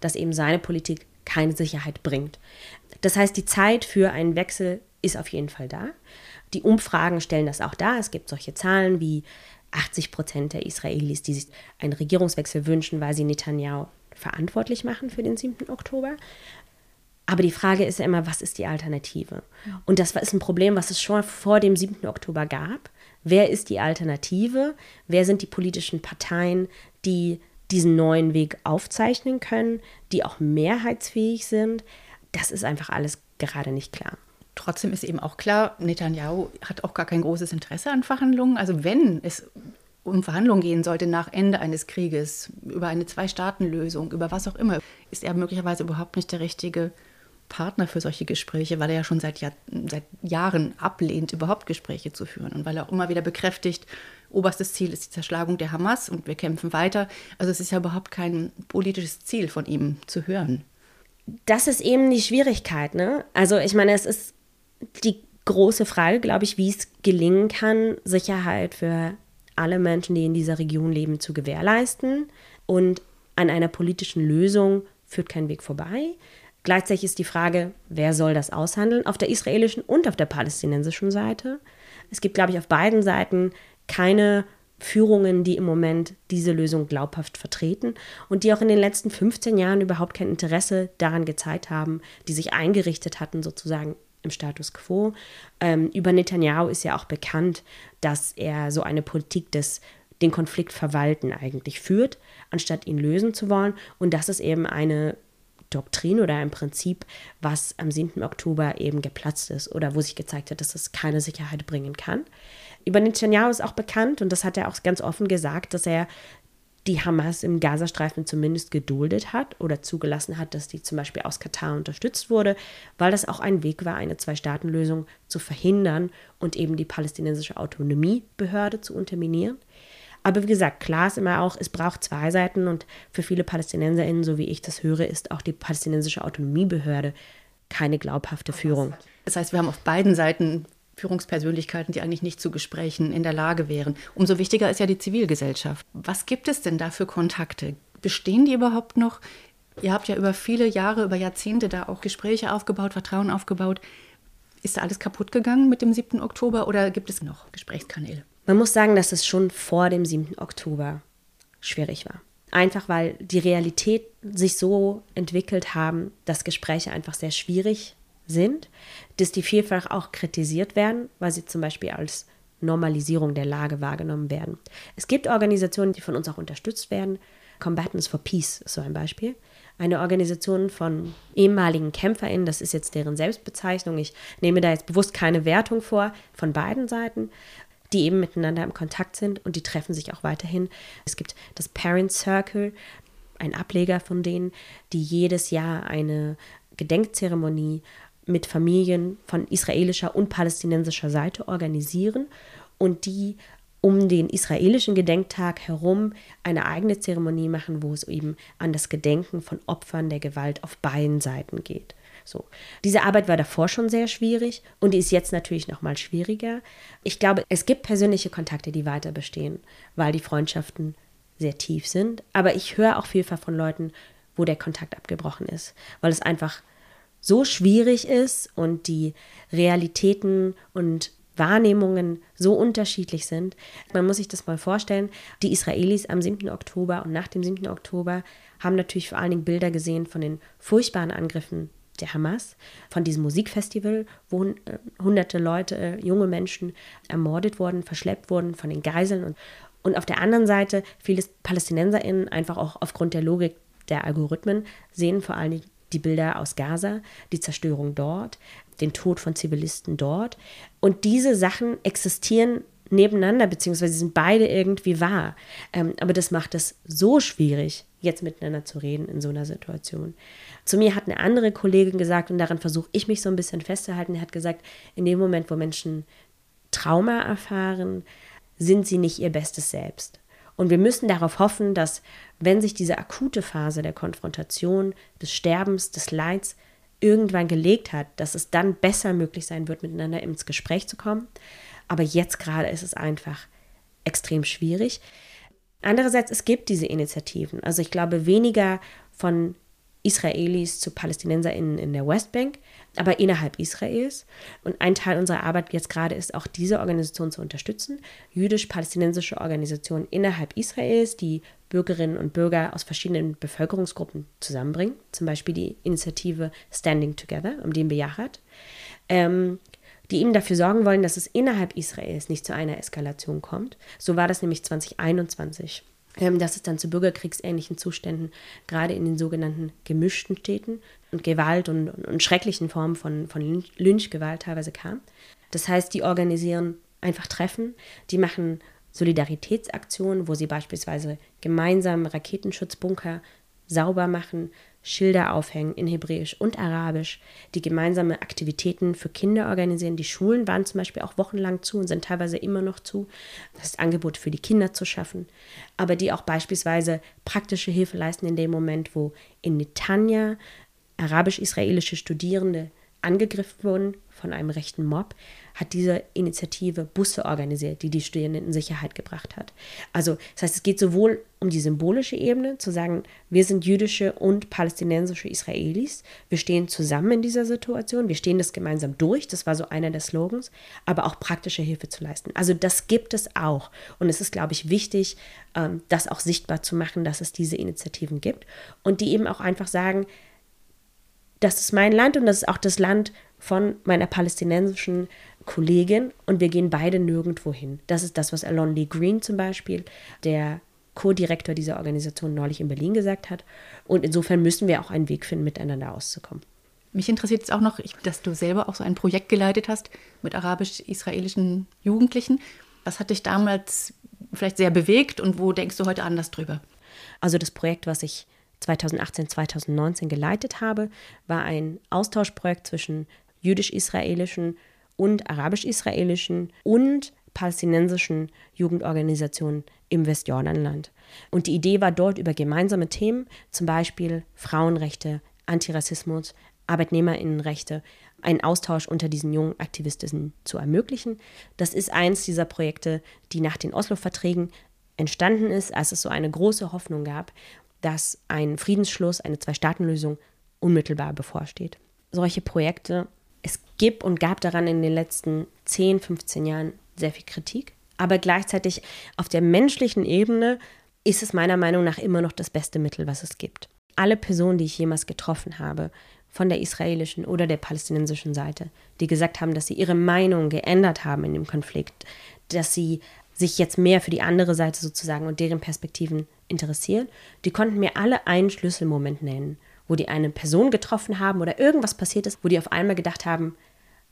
dass eben seine Politik keine Sicherheit bringt. Das heißt, die Zeit für einen Wechsel ist auf jeden Fall da. Die Umfragen stellen das auch dar. Es gibt solche Zahlen wie 80 Prozent der Israelis, die sich einen Regierungswechsel wünschen, weil sie Netanyahu verantwortlich machen für den 7. Oktober. Aber die Frage ist ja immer, was ist die Alternative? Und das ist ein Problem, was es schon vor dem 7. Oktober gab. Wer ist die Alternative? Wer sind die politischen Parteien, die diesen neuen Weg aufzeichnen können, die auch mehrheitsfähig sind? Das ist einfach alles gerade nicht klar. Trotzdem ist eben auch klar, Netanyahu hat auch gar kein großes Interesse an Verhandlungen. Also wenn es um Verhandlungen gehen sollte nach Ende eines Krieges, über eine Zwei-Staaten-Lösung, über was auch immer, ist er möglicherweise überhaupt nicht der richtige Partner für solche Gespräche, weil er ja schon seit, Jahr, seit Jahren ablehnt, überhaupt Gespräche zu führen und weil er auch immer wieder bekräftigt, oberstes Ziel ist die Zerschlagung der Hamas und wir kämpfen weiter. Also es ist ja überhaupt kein politisches Ziel von ihm zu hören. Das ist eben die Schwierigkeit. Ne? Also ich meine, es ist die große Frage, glaube ich, wie es gelingen kann, Sicherheit für alle Menschen, die in dieser Region leben, zu gewährleisten. Und an einer politischen Lösung führt kein Weg vorbei. Gleichzeitig ist die Frage, wer soll das aushandeln, auf der israelischen und auf der palästinensischen Seite. Es gibt, glaube ich, auf beiden Seiten keine Führungen, die im Moment diese Lösung glaubhaft vertreten und die auch in den letzten 15 Jahren überhaupt kein Interesse daran gezeigt haben, die sich eingerichtet hatten, sozusagen im Status quo. Ähm, über Netanyahu ist ja auch bekannt, dass er so eine Politik des den Konflikt verwalten eigentlich führt, anstatt ihn lösen zu wollen. Und das ist eben eine Doktrin oder ein Prinzip, was am 7. Oktober eben geplatzt ist oder wo sich gezeigt hat, dass es keine Sicherheit bringen kann. Über Netanyahu ist auch bekannt, und das hat er auch ganz offen gesagt, dass er die Hamas im Gazastreifen zumindest geduldet hat oder zugelassen hat, dass die zum Beispiel aus Katar unterstützt wurde, weil das auch ein Weg war, eine Zwei-Staaten-Lösung zu verhindern und eben die palästinensische Autonomiebehörde zu unterminieren. Aber wie gesagt, klar ist immer auch, es braucht zwei Seiten und für viele PalästinenserInnen, so wie ich das höre, ist auch die palästinensische Autonomiebehörde keine glaubhafte Führung. Das heißt, wir haben auf beiden Seiten Führungspersönlichkeiten, die eigentlich nicht zu Gesprächen in der Lage wären. Umso wichtiger ist ja die Zivilgesellschaft. Was gibt es denn da für Kontakte? Bestehen die überhaupt noch? Ihr habt ja über viele Jahre, über Jahrzehnte da auch Gespräche aufgebaut, Vertrauen aufgebaut. Ist da alles kaputt gegangen mit dem 7. Oktober oder gibt es noch Gesprächskanäle? Man muss sagen, dass es schon vor dem 7. Oktober schwierig war. Einfach weil die Realität sich so entwickelt haben, dass Gespräche einfach sehr schwierig sind, dass die vielfach auch kritisiert werden, weil sie zum Beispiel als Normalisierung der Lage wahrgenommen werden. Es gibt Organisationen, die von uns auch unterstützt werden. Combatants for Peace ist so ein Beispiel. Eine Organisation von ehemaligen KämpferInnen, das ist jetzt deren Selbstbezeichnung. Ich nehme da jetzt bewusst keine Wertung vor von beiden Seiten, die eben miteinander im Kontakt sind und die treffen sich auch weiterhin. Es gibt das Parent Circle, ein Ableger von denen, die jedes Jahr eine Gedenkzeremonie mit Familien von israelischer und palästinensischer Seite organisieren und die um den israelischen Gedenktag herum eine eigene Zeremonie machen, wo es eben an das Gedenken von Opfern der Gewalt auf beiden Seiten geht. So. Diese Arbeit war davor schon sehr schwierig und die ist jetzt natürlich noch mal schwieriger. Ich glaube, es gibt persönliche Kontakte, die weiter bestehen, weil die Freundschaften sehr tief sind. Aber ich höre auch vielfach von Leuten, wo der Kontakt abgebrochen ist, weil es einfach so schwierig ist und die Realitäten und Wahrnehmungen so unterschiedlich sind. Man muss sich das mal vorstellen. Die Israelis am 7. Oktober und nach dem 7. Oktober haben natürlich vor allen Dingen Bilder gesehen von den furchtbaren Angriffen der Hamas, von diesem Musikfestival, wo äh, hunderte Leute, äh, junge Menschen ermordet wurden, verschleppt wurden von den Geiseln. Und, und auf der anderen Seite viele PalästinenserInnen einfach auch aufgrund der Logik der Algorithmen sehen vor allen Dingen die Bilder aus Gaza, die Zerstörung dort, den Tod von Zivilisten dort. Und diese Sachen existieren nebeneinander, beziehungsweise sind beide irgendwie wahr. Ähm, aber das macht es so schwierig, jetzt miteinander zu reden in so einer Situation. Zu mir hat eine andere Kollegin gesagt, und daran versuche ich mich so ein bisschen festzuhalten, die hat gesagt, in dem Moment, wo Menschen Trauma erfahren, sind sie nicht ihr bestes Selbst. Und wir müssen darauf hoffen, dass, wenn sich diese akute Phase der Konfrontation, des Sterbens, des Leids irgendwann gelegt hat, dass es dann besser möglich sein wird, miteinander ins Gespräch zu kommen. Aber jetzt gerade ist es einfach extrem schwierig. Andererseits, es gibt diese Initiativen. Also ich glaube weniger von Israelis zu PalästinenserInnen in der Westbank, aber innerhalb Israels. Und ein Teil unserer Arbeit jetzt gerade ist auch diese Organisation zu unterstützen, jüdisch-palästinensische Organisationen innerhalb Israels, die Bürgerinnen und Bürger aus verschiedenen Bevölkerungsgruppen zusammenbringen, zum Beispiel die Initiative Standing Together, um den Bejachat, ähm, die eben dafür sorgen wollen, dass es innerhalb Israels nicht zu einer Eskalation kommt. So war das nämlich 2021 ähm, dass es dann zu bürgerkriegsähnlichen Zuständen gerade in den sogenannten gemischten Städten und Gewalt und, und, und schrecklichen Formen von, von Lynchgewalt teilweise kam. Das heißt, die organisieren einfach Treffen, die machen Solidaritätsaktionen, wo sie beispielsweise gemeinsam Raketenschutzbunker sauber machen, Schilder aufhängen in Hebräisch und Arabisch, die gemeinsame Aktivitäten für Kinder organisieren. Die Schulen waren zum Beispiel auch wochenlang zu und sind teilweise immer noch zu. Das Angebot für die Kinder zu schaffen, aber die auch beispielsweise praktische Hilfe leisten in dem Moment, wo in Netanya arabisch-israelische Studierende angegriffen wurden von einem rechten Mob, hat diese Initiative Busse organisiert, die die Studierenden in Sicherheit gebracht hat. Also das heißt, es geht sowohl um die symbolische Ebene, zu sagen, wir sind jüdische und palästinensische Israelis, wir stehen zusammen in dieser Situation, wir stehen das gemeinsam durch, das war so einer der Slogans, aber auch praktische Hilfe zu leisten. Also das gibt es auch und es ist, glaube ich, wichtig, ähm, das auch sichtbar zu machen, dass es diese Initiativen gibt und die eben auch einfach sagen, das ist mein Land und das ist auch das Land von meiner palästinensischen Kollegin und wir gehen beide nirgendwo hin. Das ist das, was Alon Lee Green zum Beispiel, der Co-Direktor dieser Organisation, neulich in Berlin gesagt hat. Und insofern müssen wir auch einen Weg finden, miteinander auszukommen. Mich interessiert es auch noch, dass du selber auch so ein Projekt geleitet hast mit arabisch-israelischen Jugendlichen. Was hat dich damals vielleicht sehr bewegt und wo denkst du heute anders drüber? Also das Projekt, was ich 2018, 2019 geleitet habe, war ein Austauschprojekt zwischen jüdisch-israelischen und arabisch-israelischen und palästinensischen Jugendorganisationen im Westjordanland. Und die Idee war dort über gemeinsame Themen, zum Beispiel Frauenrechte, Antirassismus, Arbeitnehmerinnenrechte, einen Austausch unter diesen jungen Aktivistinnen zu ermöglichen. Das ist eins dieser Projekte, die nach den Oslo-Verträgen entstanden ist, als es so eine große Hoffnung gab, dass ein Friedensschluss, eine Zwei-Staaten-Lösung unmittelbar bevorsteht. Solche Projekte gibt und gab daran in den letzten 10, 15 Jahren sehr viel Kritik. Aber gleichzeitig auf der menschlichen Ebene ist es meiner Meinung nach immer noch das beste Mittel, was es gibt. Alle Personen, die ich jemals getroffen habe, von der israelischen oder der palästinensischen Seite, die gesagt haben, dass sie ihre Meinung geändert haben in dem Konflikt, dass sie sich jetzt mehr für die andere Seite sozusagen und deren Perspektiven interessieren, die konnten mir alle einen Schlüsselmoment nennen wo die eine Person getroffen haben oder irgendwas passiert ist, wo die auf einmal gedacht haben,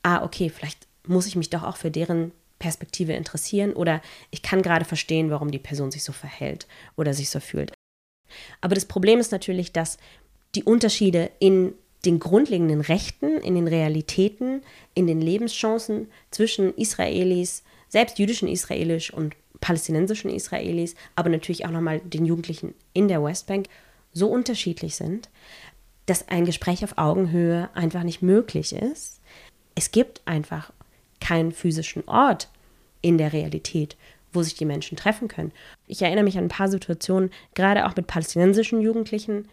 ah, okay, vielleicht muss ich mich doch auch für deren Perspektive interessieren oder ich kann gerade verstehen, warum die Person sich so verhält oder sich so fühlt. Aber das Problem ist natürlich, dass die Unterschiede in den grundlegenden Rechten, in den Realitäten, in den Lebenschancen zwischen Israelis, selbst jüdischen Israelis und palästinensischen Israelis, aber natürlich auch nochmal den Jugendlichen in der Westbank so unterschiedlich sind, dass ein Gespräch auf Augenhöhe einfach nicht möglich ist. Es gibt einfach keinen physischen Ort in der Realität, wo sich die Menschen treffen können. Ich erinnere mich an ein paar Situationen, gerade auch mit palästinensischen Jugendlichen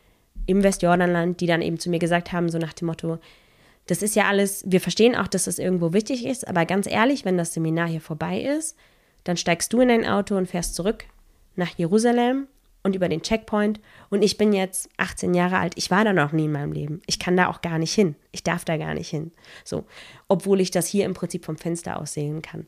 im Westjordanland, die dann eben zu mir gesagt haben, so nach dem Motto, das ist ja alles, wir verstehen auch, dass das irgendwo wichtig ist, aber ganz ehrlich, wenn das Seminar hier vorbei ist, dann steigst du in dein Auto und fährst zurück nach Jerusalem und über den Checkpoint. Und ich bin jetzt 18 Jahre alt. Ich war da noch nie in meinem Leben. Ich kann da auch gar nicht hin. Ich darf da gar nicht hin. So, obwohl ich das hier im Prinzip vom Fenster aus sehen kann.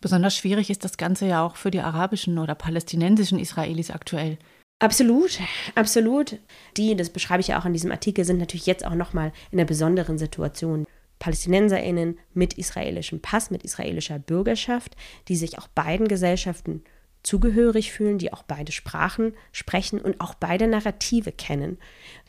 Besonders schwierig ist das Ganze ja auch für die arabischen oder palästinensischen Israelis aktuell. Absolut, absolut. Die, das beschreibe ich ja auch in diesem Artikel, sind natürlich jetzt auch nochmal in einer besonderen Situation. PalästinenserInnen mit israelischem Pass, mit israelischer Bürgerschaft, die sich auch beiden Gesellschaften zugehörig fühlen, die auch beide Sprachen sprechen und auch beide Narrative kennen,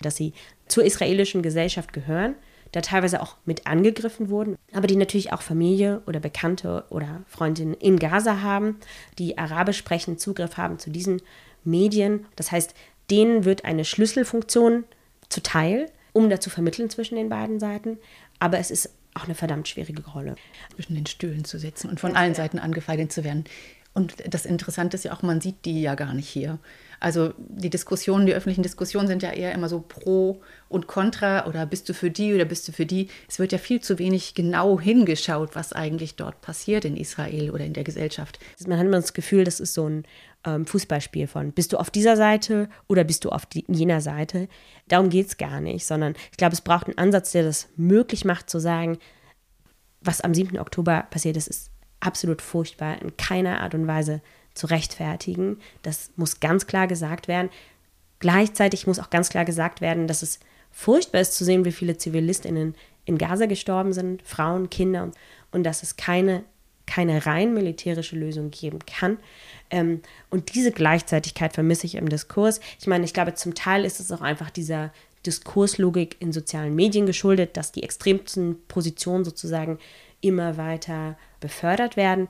dass sie zur israelischen Gesellschaft gehören, da teilweise auch mit angegriffen wurden, aber die natürlich auch Familie oder Bekannte oder Freundinnen in Gaza haben, die arabisch sprechen, Zugriff haben zu diesen Medien. Das heißt, denen wird eine Schlüsselfunktion zuteil, um da zu vermitteln zwischen den beiden Seiten. Aber es ist auch eine verdammt schwierige Rolle. Zwischen den Stühlen zu sitzen und von allen Seiten angefeindet zu werden. Und das Interessante ist ja auch, man sieht die ja gar nicht hier. Also die Diskussionen, die öffentlichen Diskussionen sind ja eher immer so pro und contra oder bist du für die oder bist du für die. Es wird ja viel zu wenig genau hingeschaut, was eigentlich dort passiert in Israel oder in der Gesellschaft. Man hat immer das Gefühl, das ist so ein ähm, Fußballspiel von, bist du auf dieser Seite oder bist du auf die, jener Seite. Darum geht es gar nicht, sondern ich glaube, es braucht einen Ansatz, der das möglich macht, zu sagen, was am 7. Oktober passiert ist, ist absolut furchtbar, in keiner Art und Weise zu rechtfertigen. Das muss ganz klar gesagt werden. Gleichzeitig muss auch ganz klar gesagt werden, dass es furchtbar ist zu sehen, wie viele Zivilistinnen in Gaza gestorben sind, Frauen, Kinder, und, dass es keine keine rein militärische Lösung geben kann. Ähm, und diese Gleichzeitigkeit vermisse ich im Diskurs. Ich meine, ich glaube, zum Teil ist es auch einfach dieser Diskurslogik in sozialen Medien geschuldet, dass die extremsten Positionen sozusagen immer weiter befördert werden.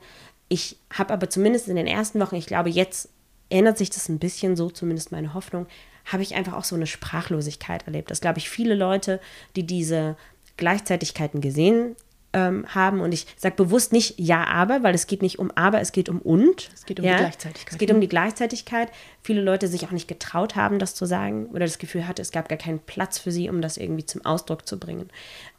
Ich habe aber zumindest in den ersten Wochen, ich glaube, jetzt ändert sich das ein bisschen, so zumindest meine Hoffnung, habe ich einfach auch so eine Sprachlosigkeit erlebt. Das glaube ich viele Leute, die diese Gleichzeitigkeiten gesehen ähm, haben. Und ich sage bewusst nicht ja, aber, weil es geht nicht um aber, es geht um und. Es geht um ja? die Gleichzeitigkeit. Es geht um die Gleichzeitigkeit. Viele Leute sich auch nicht getraut haben, das zu sagen oder das Gefühl hatte, es gab gar keinen Platz für sie, um das irgendwie zum Ausdruck zu bringen.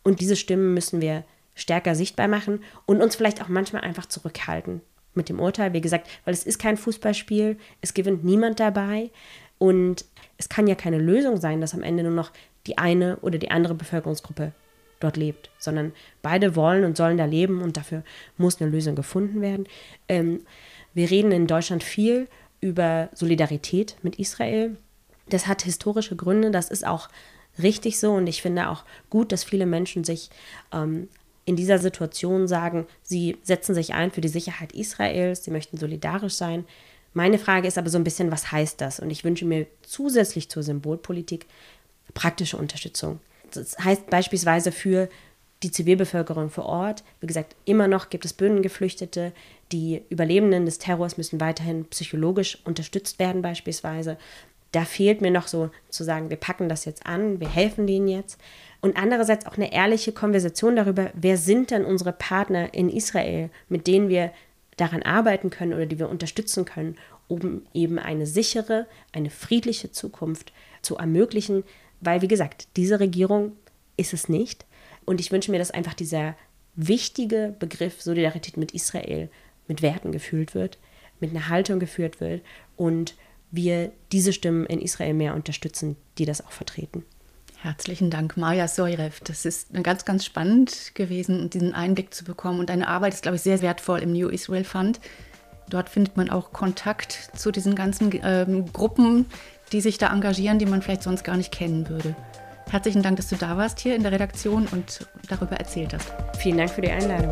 Und diese Stimmen müssen wir stärker sichtbar machen und uns vielleicht auch manchmal einfach zurückhalten mit dem Urteil. Wie gesagt, weil es ist kein Fußballspiel, es gewinnt niemand dabei und es kann ja keine Lösung sein, dass am Ende nur noch die eine oder die andere Bevölkerungsgruppe dort lebt, sondern beide wollen und sollen da leben und dafür muss eine Lösung gefunden werden. Ähm, wir reden in Deutschland viel über Solidarität mit Israel. Das hat historische Gründe, das ist auch richtig so und ich finde auch gut, dass viele Menschen sich ähm, in dieser Situation sagen, sie setzen sich ein für die Sicherheit Israels, sie möchten solidarisch sein. Meine Frage ist aber so ein bisschen, was heißt das? Und ich wünsche mir zusätzlich zur Symbolpolitik praktische Unterstützung. Das heißt beispielsweise für die Zivilbevölkerung vor Ort. Wie gesagt, immer noch gibt es Bündengeflüchtete. Die Überlebenden des Terrors müssen weiterhin psychologisch unterstützt werden beispielsweise. Da fehlt mir noch so zu sagen, wir packen das jetzt an, wir helfen denen jetzt. Und andererseits auch eine ehrliche Konversation darüber, wer sind denn unsere Partner in Israel, mit denen wir daran arbeiten können oder die wir unterstützen können, um eben eine sichere, eine friedliche Zukunft zu ermöglichen, weil, wie gesagt, diese Regierung ist es nicht. Und ich wünsche mir, dass einfach dieser wichtige Begriff Solidarität mit Israel mit Werten gefühlt wird, mit einer Haltung geführt wird und wir diese Stimmen in Israel mehr unterstützen, die das auch vertreten. Herzlichen Dank, Maja Soirev. Das ist ganz, ganz spannend gewesen, diesen Einblick zu bekommen. Und deine Arbeit ist, glaube ich, sehr wertvoll im New Israel Fund. Dort findet man auch Kontakt zu diesen ganzen ähm, Gruppen, die sich da engagieren, die man vielleicht sonst gar nicht kennen würde. Herzlichen Dank, dass du da warst hier in der Redaktion und darüber erzählt hast. Vielen Dank für die Einladung.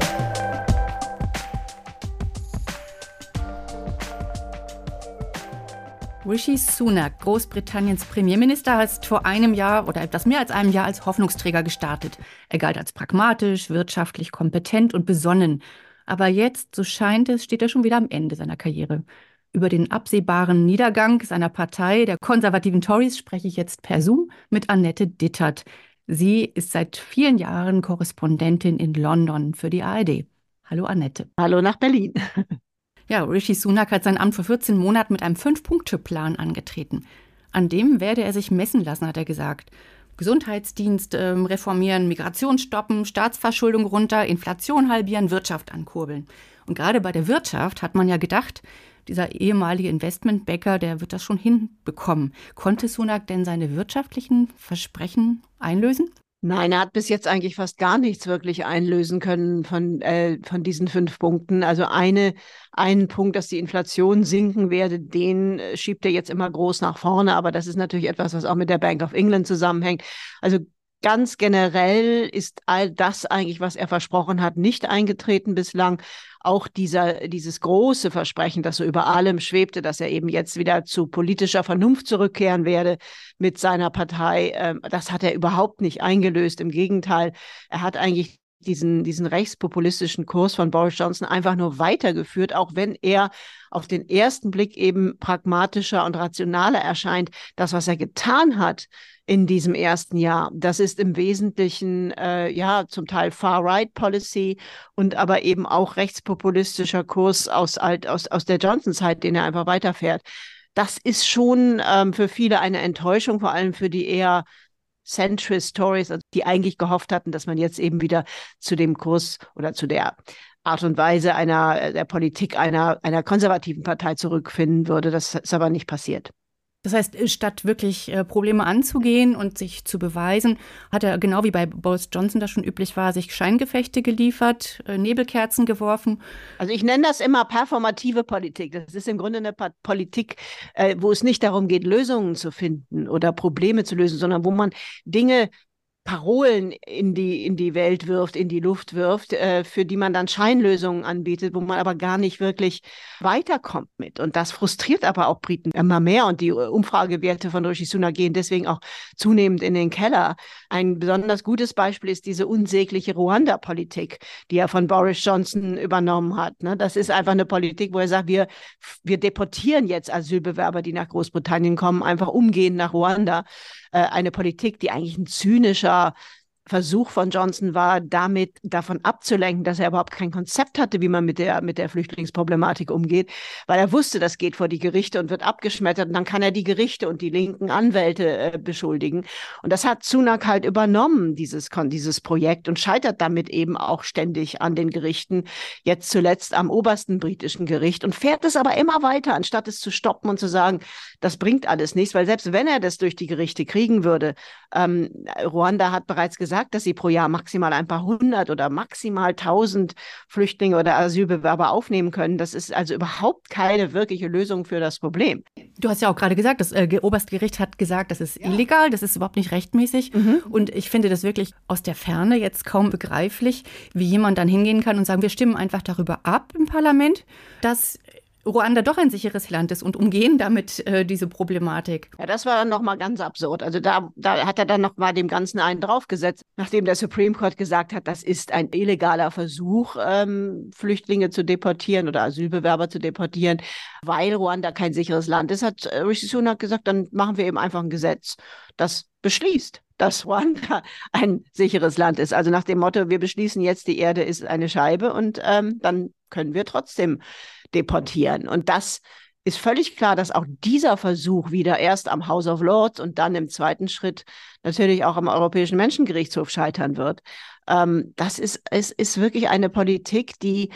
Rishi Sunak, Großbritanniens Premierminister, ist vor einem Jahr oder etwas mehr als einem Jahr als Hoffnungsträger gestartet. Er galt als pragmatisch, wirtschaftlich kompetent und besonnen. Aber jetzt, so scheint es, steht er schon wieder am Ende seiner Karriere. Über den absehbaren Niedergang seiner Partei, der konservativen Tories, spreche ich jetzt per Zoom mit Annette Dittert. Sie ist seit vielen Jahren Korrespondentin in London für die ARD. Hallo Annette. Hallo nach Berlin. Ja, Rishi Sunak hat sein Amt vor 14 Monaten mit einem Fünf-Punkte-Plan angetreten. An dem werde er sich messen lassen, hat er gesagt. Gesundheitsdienst äh, reformieren, Migration stoppen, Staatsverschuldung runter, Inflation halbieren, Wirtschaft ankurbeln. Und gerade bei der Wirtschaft hat man ja gedacht, dieser ehemalige Investmentbäcker, der wird das schon hinbekommen. Konnte Sunak denn seine wirtschaftlichen Versprechen einlösen? Nein, er hat bis jetzt eigentlich fast gar nichts wirklich einlösen können von, äh, von diesen fünf Punkten. Also eine, einen Punkt, dass die Inflation sinken werde, den äh, schiebt er jetzt immer groß nach vorne. Aber das ist natürlich etwas, was auch mit der Bank of England zusammenhängt. Also ganz generell ist all das eigentlich, was er versprochen hat, nicht eingetreten bislang auch dieser, dieses große Versprechen, das so über allem schwebte, dass er eben jetzt wieder zu politischer Vernunft zurückkehren werde mit seiner Partei, äh, das hat er überhaupt nicht eingelöst. Im Gegenteil, er hat eigentlich diesen, diesen rechtspopulistischen Kurs von Boris Johnson einfach nur weitergeführt, auch wenn er auf den ersten Blick eben pragmatischer und rationaler erscheint. Das, was er getan hat in diesem ersten Jahr, das ist im Wesentlichen äh, ja zum Teil Far-Right-Policy und aber eben auch rechtspopulistischer Kurs aus, aus, aus der Johnson-Zeit, den er einfach weiterfährt. Das ist schon ähm, für viele eine Enttäuschung, vor allem für die eher Centrist Stories, also die eigentlich gehofft hatten, dass man jetzt eben wieder zu dem Kurs oder zu der Art und Weise einer der Politik einer einer konservativen Partei zurückfinden würde. Das ist aber nicht passiert. Das heißt, äh, statt wirklich äh, Probleme anzugehen und sich zu beweisen, hat er genau wie bei Boris Johnson das schon üblich war, sich Scheingefechte geliefert, äh, Nebelkerzen geworfen. Also ich nenne das immer performative Politik. Das ist im Grunde eine Politik, wo es nicht darum geht, Lösungen zu finden oder Probleme zu lösen, sondern wo man Dinge Parolen in die, in die Welt wirft, in die Luft wirft, äh, für die man dann Scheinlösungen anbietet, wo man aber gar nicht wirklich weiterkommt mit. Und das frustriert aber auch Briten immer mehr. Und die äh, Umfragewerte von Rishi Sunak gehen deswegen auch zunehmend in den Keller. Ein besonders gutes Beispiel ist diese unsägliche Ruanda-Politik, die er von Boris Johnson übernommen hat. Ne? Das ist einfach eine Politik, wo er sagt, wir, wir deportieren jetzt Asylbewerber, die nach Großbritannien kommen, einfach umgehend nach Ruanda. Äh, eine Politik, die eigentlich ein zynischer Versuch von Johnson war, damit davon abzulenken, dass er überhaupt kein Konzept hatte, wie man mit der, mit der Flüchtlingsproblematik umgeht, weil er wusste, das geht vor die Gerichte und wird abgeschmettert und dann kann er die Gerichte und die linken Anwälte äh, beschuldigen. Und das hat Sunak halt übernommen, dieses, dieses Projekt und scheitert damit eben auch ständig an den Gerichten, jetzt zuletzt am obersten britischen Gericht und fährt es aber immer weiter, anstatt es zu stoppen und zu sagen, das bringt alles nichts, weil selbst wenn er das durch die Gerichte kriegen würde, ähm, Ruanda hat bereits gesagt, gesagt, dass sie pro Jahr maximal ein paar hundert oder maximal tausend Flüchtlinge oder Asylbewerber aufnehmen können. Das ist also überhaupt keine wirkliche Lösung für das Problem. Du hast ja auch gerade gesagt, das äh, Oberstgericht hat gesagt, das ist ja. illegal, das ist überhaupt nicht rechtmäßig. Mhm. Und ich finde das wirklich aus der Ferne jetzt kaum begreiflich, wie jemand dann hingehen kann und sagen, wir stimmen einfach darüber ab im Parlament, dass Ruanda doch ein sicheres Land ist und umgehen damit äh, diese Problematik. Ja, das war dann nochmal ganz absurd. Also da, da hat er dann nochmal dem Ganzen einen draufgesetzt, nachdem der Supreme Court gesagt hat, das ist ein illegaler Versuch, ähm, Flüchtlinge zu deportieren oder Asylbewerber zu deportieren, weil Ruanda kein sicheres Land ist, hat äh, Rishi Sunak gesagt, dann machen wir eben einfach ein Gesetz, das beschließt, dass Ruanda ein sicheres Land ist. Also nach dem Motto, wir beschließen jetzt, die Erde ist eine Scheibe und ähm, dann können wir trotzdem deportieren. Und das ist völlig klar, dass auch dieser Versuch wieder erst am House of Lords und dann im zweiten Schritt natürlich auch am Europäischen Menschengerichtshof scheitern wird. Ähm, das ist, es ist wirklich eine Politik, die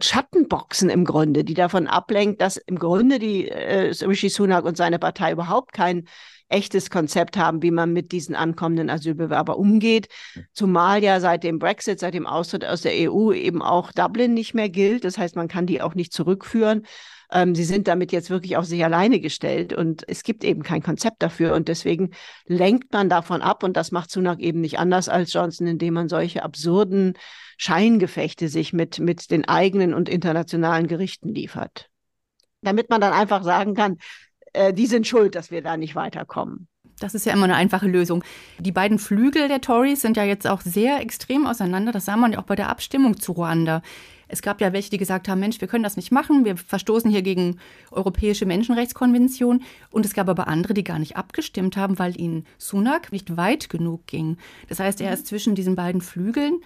Schattenboxen im Grunde, die davon ablenkt, dass im Grunde die äh, Rishi Sunak und seine Partei überhaupt kein echtes Konzept haben, wie man mit diesen ankommenden Asylbewerbern umgeht. Zumal ja seit dem Brexit, seit dem Austritt aus der EU eben auch Dublin nicht mehr gilt. Das heißt, man kann die auch nicht zurückführen. Ähm, sie sind damit jetzt wirklich auf sich alleine gestellt und es gibt eben kein Konzept dafür und deswegen lenkt man davon ab und das macht Sunak eben nicht anders als Johnson, indem man solche absurden Scheingefechte sich mit, mit den eigenen und internationalen Gerichten liefert. Damit man dann einfach sagen kann, äh, die sind schuld, dass wir da nicht weiterkommen. Das ist ja immer eine einfache Lösung. Die beiden Flügel der Tories sind ja jetzt auch sehr extrem auseinander. Das sah man ja auch bei der Abstimmung zu Ruanda. Es gab ja welche, die gesagt haben, Mensch, wir können das nicht machen, wir verstoßen hier gegen europäische Menschenrechtskonvention. Und es gab aber andere, die gar nicht abgestimmt haben, weil ihnen Sunak nicht weit genug ging. Das heißt, er ist zwischen diesen beiden Flügeln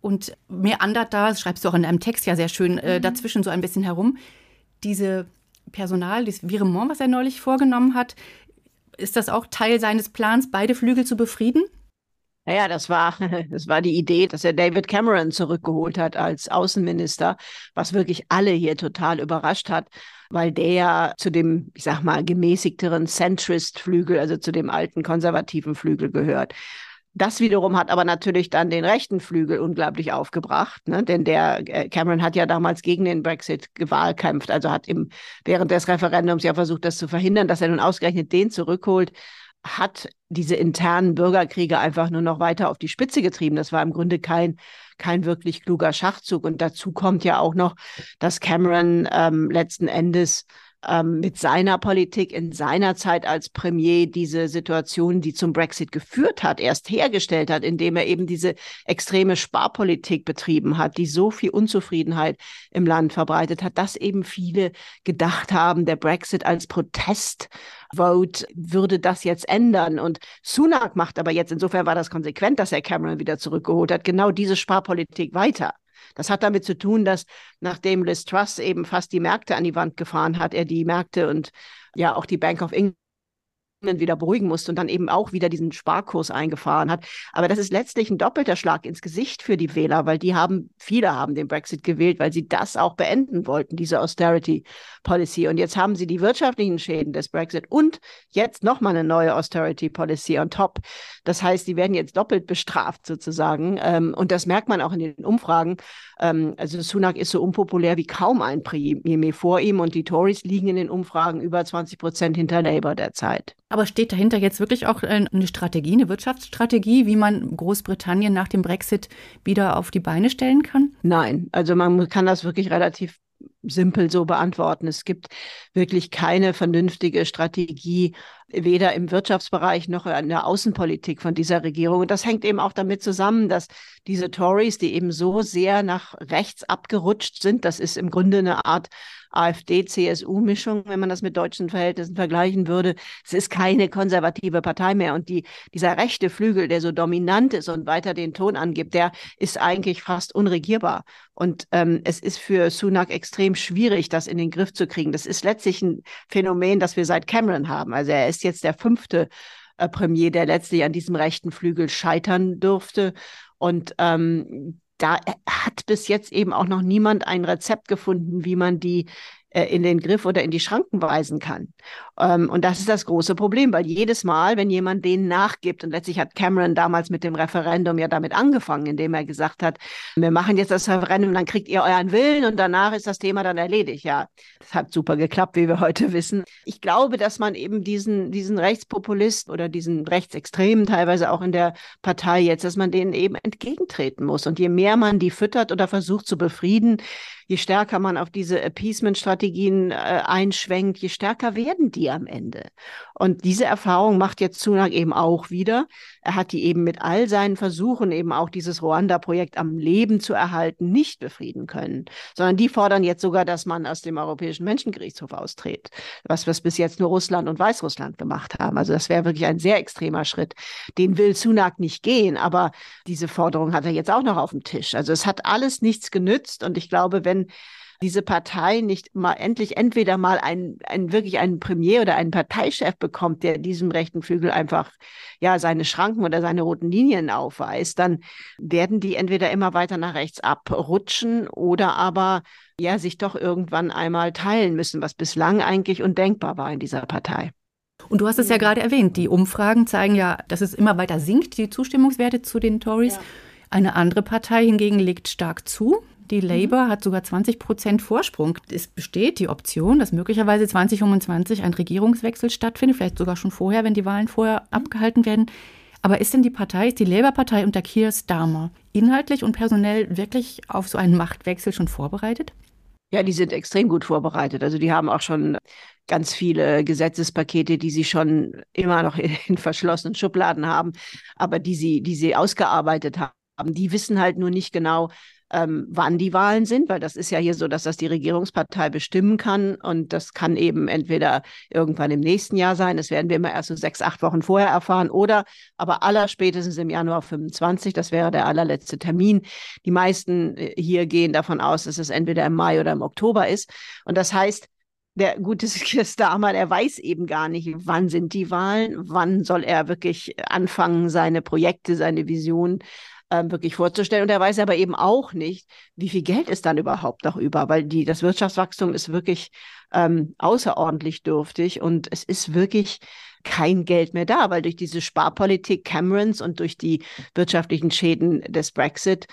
und meandert da, das schreibst du auch in deinem Text ja sehr schön, äh, mhm. dazwischen so ein bisschen herum. Diese Personal, das Virement, was er neulich vorgenommen hat, ist das auch Teil seines Plans, beide Flügel zu befrieden? Naja, das war, das war die Idee, dass er David Cameron zurückgeholt hat als Außenminister, was wirklich alle hier total überrascht hat, weil der zu dem, ich sag mal, gemäßigteren Centrist-Flügel, also zu dem alten konservativen Flügel gehört. Das wiederum hat aber natürlich dann den rechten Flügel unglaublich aufgebracht, ne? denn der äh, Cameron hat ja damals gegen den Brexit gewahlkämpft, also hat im, während des Referendums ja versucht, das zu verhindern, dass er nun ausgerechnet den zurückholt, hat diese internen Bürgerkriege einfach nur noch weiter auf die Spitze getrieben. Das war im Grunde kein, kein wirklich kluger Schachzug. Und dazu kommt ja auch noch, dass Cameron ähm, letzten Endes ähm, mit seiner Politik in seiner Zeit als Premier diese Situation, die zum Brexit geführt hat, erst hergestellt hat, indem er eben diese extreme Sparpolitik betrieben hat, die so viel Unzufriedenheit im Land verbreitet hat, dass eben viele gedacht haben, der Brexit als Protestvote würde das jetzt ändern. Und Sunak macht aber jetzt, insofern war das konsequent, dass er Cameron wieder zurückgeholt hat, genau diese Sparpolitik weiter. Das hat damit zu tun, dass nachdem Liz Truss eben fast die Märkte an die Wand gefahren hat, er die Märkte und ja auch die Bank of England wieder beruhigen musste und dann eben auch wieder diesen Sparkurs eingefahren hat. Aber das ist letztlich ein doppelter Schlag ins Gesicht für die Wähler, weil die haben, viele haben den Brexit gewählt, weil sie das auch beenden wollten, diese Austerity Policy. Und jetzt haben sie die wirtschaftlichen Schäden des Brexit und jetzt nochmal eine neue Austerity Policy on top. Das heißt, die werden jetzt doppelt bestraft sozusagen. Ähm, und das merkt man auch in den Umfragen. Ähm, also Sunak ist so unpopulär wie kaum ein Premier vor ihm und die Tories liegen in den Umfragen über 20 Prozent hinter Labour derzeit. Aber steht dahinter jetzt wirklich auch eine Strategie, eine Wirtschaftsstrategie, wie man Großbritannien nach dem Brexit wieder auf die Beine stellen kann? Nein, also man kann das wirklich relativ simpel so beantworten. Es gibt wirklich keine vernünftige Strategie, weder im Wirtschaftsbereich noch in der Außenpolitik von dieser Regierung. Und das hängt eben auch damit zusammen, dass diese Tories, die eben so sehr nach rechts abgerutscht sind, das ist im Grunde eine Art AfD-CSU-Mischung, wenn man das mit deutschen Verhältnissen vergleichen würde. Es ist keine konservative Partei mehr. Und die, dieser rechte Flügel, der so dominant ist und weiter den Ton angibt, der ist eigentlich fast unregierbar. Und ähm, es ist für Sunak extrem schwierig, das in den Griff zu kriegen. Das ist letztlich ein Phänomen, das wir seit Cameron haben. Also er ist jetzt der fünfte äh, Premier, der letztlich an diesem rechten Flügel scheitern durfte. Und ähm, da hat bis jetzt eben auch noch niemand ein Rezept gefunden, wie man die äh, in den Griff oder in die Schranken weisen kann. Ähm, und das ist das große Problem, weil jedes Mal, wenn jemand denen nachgibt, und letztlich hat Cameron damals mit dem Referendum ja damit angefangen, indem er gesagt hat, wir machen jetzt das Referendum, dann kriegt ihr euren Willen und danach ist das Thema dann erledigt. Ja, das hat super geklappt, wie wir heute wissen. Ich glaube, dass man eben diesen, diesen Rechtspopulist oder diesen Rechtsextremen teilweise auch in der Partei jetzt, dass man denen eben entgegentreten muss. Und je mehr man die füttert oder versucht zu befrieden, je stärker man auf diese Appeasement-Strategien äh, einschwenkt, je stärker werden die am Ende. Und diese Erfahrung macht jetzt Sunak eben auch wieder. Er hat die eben mit all seinen Versuchen, eben auch dieses Ruanda-Projekt am Leben zu erhalten, nicht befrieden können, sondern die fordern jetzt sogar, dass man aus dem Europäischen Menschengerichtshof austritt, was wir bis jetzt nur Russland und Weißrussland gemacht haben. Also das wäre wirklich ein sehr extremer Schritt. Den will Sunak nicht gehen, aber diese Forderung hat er jetzt auch noch auf dem Tisch. Also es hat alles nichts genützt und ich glaube, wenn diese Partei nicht mal endlich entweder mal einen, einen wirklich einen Premier oder einen Parteichef bekommt, der diesem rechten Flügel einfach ja seine Schranken oder seine roten Linien aufweist, dann werden die entweder immer weiter nach rechts abrutschen oder aber ja sich doch irgendwann einmal teilen müssen, was bislang eigentlich undenkbar war in dieser Partei. Und du hast es ja gerade erwähnt, die Umfragen zeigen ja, dass es immer weiter sinkt, die Zustimmungswerte zu den Tories. Ja. Eine andere Partei hingegen legt stark zu. Die mhm. Labour mhm. hat sogar 20 Prozent Vorsprung. Es besteht die Option, dass möglicherweise 2025 ein Regierungswechsel stattfindet, vielleicht sogar schon vorher, wenn die Wahlen vorher mhm. abgehalten werden. Aber ist denn die Partei, ist die Labour-Partei unter Keir Starmer inhaltlich und personell wirklich auf so einen Machtwechsel schon vorbereitet? Ja, die sind extrem gut vorbereitet. Also die haben auch schon ganz viele Gesetzespakete, die sie schon immer noch in verschlossenen Schubladen haben, aber die sie, die sie ausgearbeitet haben. Die wissen halt nur nicht genau, ähm, wann die Wahlen sind, weil das ist ja hier so, dass das die Regierungspartei bestimmen kann und das kann eben entweder irgendwann im nächsten Jahr sein, das werden wir immer erst so sechs, acht Wochen vorher erfahren oder aber allerspätestens im Januar 25, das wäre der allerletzte Termin. Die meisten äh, hier gehen davon aus, dass es entweder im Mai oder im Oktober ist und das heißt, der gute Starmer, der weiß eben gar nicht, wann sind die Wahlen, wann soll er wirklich anfangen, seine Projekte, seine Vision ähm, wirklich vorzustellen. Und er weiß aber eben auch nicht, wie viel Geld ist dann überhaupt noch über, weil die, das Wirtschaftswachstum ist wirklich ähm, außerordentlich dürftig und es ist wirklich kein Geld mehr da, weil durch diese Sparpolitik Camerons und durch die wirtschaftlichen Schäden des Brexit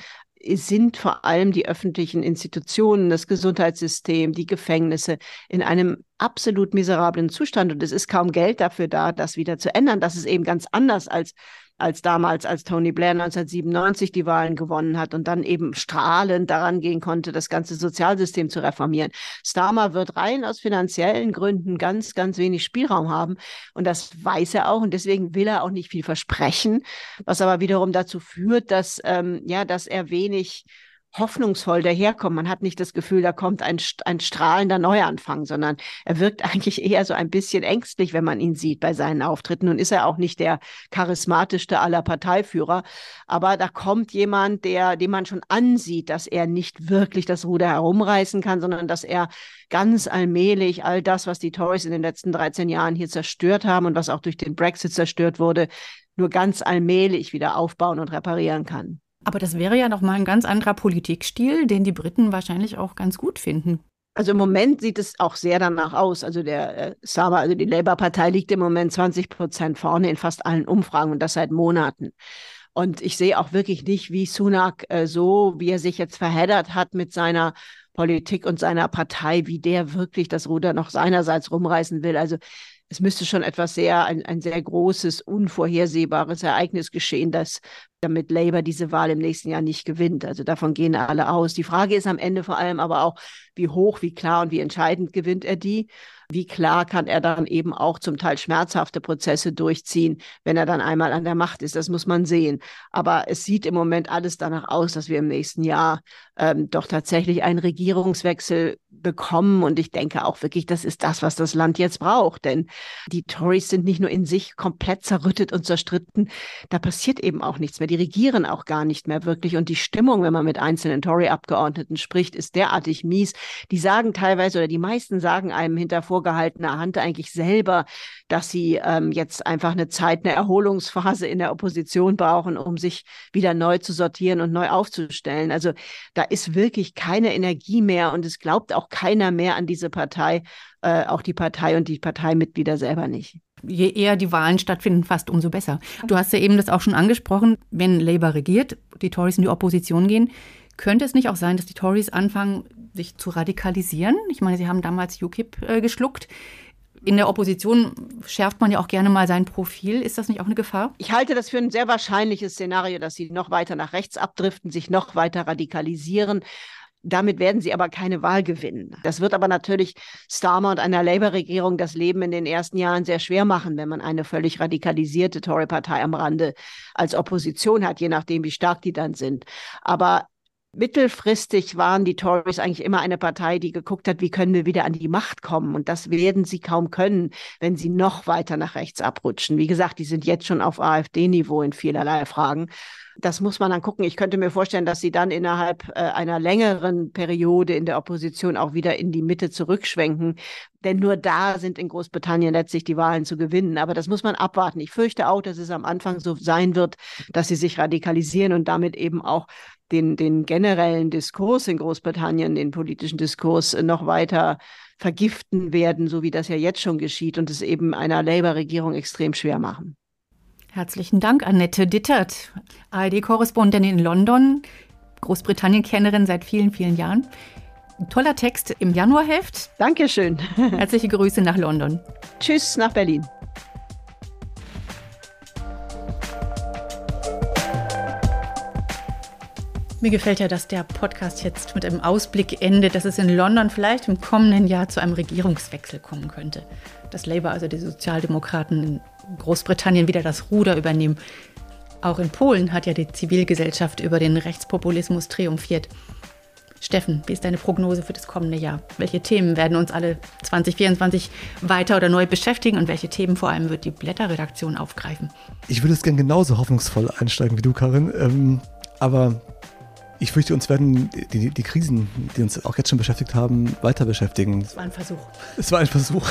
sind vor allem die öffentlichen Institutionen, das Gesundheitssystem, die Gefängnisse in einem absolut miserablen Zustand. Und es ist kaum Geld dafür da, das wieder zu ändern. Das ist eben ganz anders als als damals, als Tony Blair 1997 die Wahlen gewonnen hat und dann eben strahlend daran gehen konnte, das ganze Sozialsystem zu reformieren. Starmer wird rein aus finanziellen Gründen ganz, ganz wenig Spielraum haben. Und das weiß er auch. Und deswegen will er auch nicht viel versprechen, was aber wiederum dazu führt, dass, ähm, ja, dass er wenig hoffnungsvoll daherkommt. Man hat nicht das Gefühl, da kommt ein, ein strahlender Neuanfang, sondern er wirkt eigentlich eher so ein bisschen ängstlich, wenn man ihn sieht bei seinen Auftritten. Nun ist er auch nicht der charismatischste aller Parteiführer, aber da kommt jemand, der, dem man schon ansieht, dass er nicht wirklich das Ruder herumreißen kann, sondern dass er ganz allmählich all das, was die Tories in den letzten 13 Jahren hier zerstört haben und was auch durch den Brexit zerstört wurde, nur ganz allmählich wieder aufbauen und reparieren kann. Aber das wäre ja nochmal ein ganz anderer Politikstil, den die Briten wahrscheinlich auch ganz gut finden. Also im Moment sieht es auch sehr danach aus. Also der äh, Saba, also die Labour-Partei liegt im Moment 20 Prozent vorne in fast allen Umfragen und das seit Monaten. Und ich sehe auch wirklich nicht, wie Sunak äh, so, wie er sich jetzt verheddert hat mit seiner Politik und seiner Partei, wie der wirklich das Ruder noch seinerseits rumreißen will. Also es müsste schon etwas sehr, ein, ein sehr großes, unvorhersehbares Ereignis geschehen, dass damit Labour diese Wahl im nächsten Jahr nicht gewinnt. Also davon gehen alle aus. Die Frage ist am Ende vor allem aber auch, wie hoch, wie klar und wie entscheidend gewinnt er die. Wie klar kann er dann eben auch zum Teil schmerzhafte Prozesse durchziehen, wenn er dann einmal an der Macht ist? Das muss man sehen. Aber es sieht im Moment alles danach aus, dass wir im nächsten Jahr ähm, doch tatsächlich einen Regierungswechsel bekommen. Und ich denke auch wirklich, das ist das, was das Land jetzt braucht. Denn die Tories sind nicht nur in sich komplett zerrüttet und zerstritten, da passiert eben auch nichts mehr. Die regieren auch gar nicht mehr wirklich. Und die Stimmung, wenn man mit einzelnen Tory-Abgeordneten spricht, ist derartig mies. Die sagen teilweise oder die meisten sagen einem hinter vorgehaltener Hand eigentlich selber, dass sie ähm, jetzt einfach eine Zeit, eine Erholungsphase in der Opposition brauchen, um sich wieder neu zu sortieren und neu aufzustellen. Also da ist wirklich keine Energie mehr und es glaubt auch keiner mehr an diese Partei, äh, auch die Partei und die Parteimitglieder selber nicht. Je eher die Wahlen stattfinden, fast umso besser. Du hast ja eben das auch schon angesprochen, wenn Labour regiert, die Tories in die Opposition gehen, könnte es nicht auch sein, dass die Tories anfangen, sich zu radikalisieren? Ich meine, sie haben damals UKIP äh, geschluckt. In der Opposition schärft man ja auch gerne mal sein Profil. Ist das nicht auch eine Gefahr? Ich halte das für ein sehr wahrscheinliches Szenario, dass sie noch weiter nach rechts abdriften, sich noch weiter radikalisieren. Damit werden sie aber keine Wahl gewinnen. Das wird aber natürlich Starmer und einer Labour-Regierung das Leben in den ersten Jahren sehr schwer machen, wenn man eine völlig radikalisierte Tory-Partei am Rande als Opposition hat, je nachdem, wie stark die dann sind. Aber mittelfristig waren die Tories eigentlich immer eine Partei, die geguckt hat, wie können wir wieder an die Macht kommen. Und das werden sie kaum können, wenn sie noch weiter nach rechts abrutschen. Wie gesagt, die sind jetzt schon auf AfD-Niveau in vielerlei Fragen. Das muss man dann gucken. Ich könnte mir vorstellen, dass sie dann innerhalb äh, einer längeren Periode in der Opposition auch wieder in die Mitte zurückschwenken. Denn nur da sind in Großbritannien letztlich die Wahlen zu gewinnen. Aber das muss man abwarten. Ich fürchte auch, dass es am Anfang so sein wird, dass sie sich radikalisieren und damit eben auch den, den generellen Diskurs in Großbritannien, den politischen Diskurs noch weiter vergiften werden, so wie das ja jetzt schon geschieht und es eben einer Labour-Regierung extrem schwer machen. Herzlichen Dank, Annette Dittert, ARD-Korrespondentin in London, Großbritannien-Kennerin seit vielen, vielen Jahren. Ein toller Text im Januarheft. Dankeschön. Herzliche Grüße nach London. Tschüss nach Berlin. Mir gefällt ja, dass der Podcast jetzt mit einem Ausblick endet, dass es in London vielleicht im kommenden Jahr zu einem Regierungswechsel kommen könnte. Dass Labour, also die Sozialdemokraten in Großbritannien, wieder das Ruder übernehmen. Auch in Polen hat ja die Zivilgesellschaft über den Rechtspopulismus triumphiert. Steffen, wie ist deine Prognose für das kommende Jahr? Welche Themen werden uns alle 2024 weiter oder neu beschäftigen und welche Themen vor allem wird die Blätterredaktion aufgreifen? Ich würde es gerne genauso hoffnungsvoll einsteigen wie du, Karin. Ähm, aber ich fürchte, uns werden die, die, Krisen, die uns auch jetzt schon beschäftigt haben, weiter beschäftigen. Es war ein Versuch. Es war ein Versuch.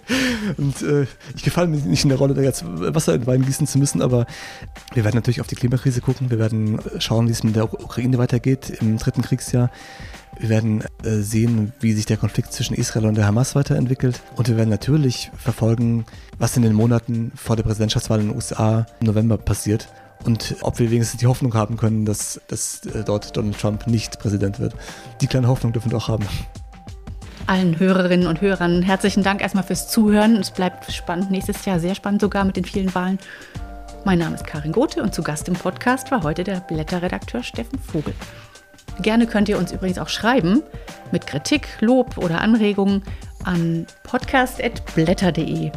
und äh, ich gefalle mir nicht in der Rolle, da jetzt Wasser in Wein gießen zu müssen, aber wir werden natürlich auf die Klimakrise gucken. Wir werden schauen, wie es mit der Ukraine weitergeht im dritten Kriegsjahr. Wir werden äh, sehen, wie sich der Konflikt zwischen Israel und der Hamas weiterentwickelt. Und wir werden natürlich verfolgen, was in den Monaten vor der Präsidentschaftswahl in den USA im November passiert und ob wir wenigstens die Hoffnung haben können, dass, dass äh, dort Donald Trump nicht Präsident wird. Die kleine Hoffnung dürfen wir auch haben. Allen Hörerinnen und Hörern herzlichen Dank erstmal fürs Zuhören. Es bleibt spannend, nächstes Jahr sehr spannend sogar mit den vielen Wahlen. Mein Name ist Karin Gothe und zu Gast im Podcast war heute der Blätterredakteur Steffen Vogel. Gerne könnt ihr uns übrigens auch schreiben mit Kritik, Lob oder Anregungen an podcast.blätter.de.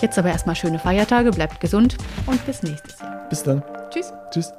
Jetzt aber erstmal schöne Feiertage, bleibt gesund und bis nächstes Jahr. Bis dann. Tschüss. Tschüss.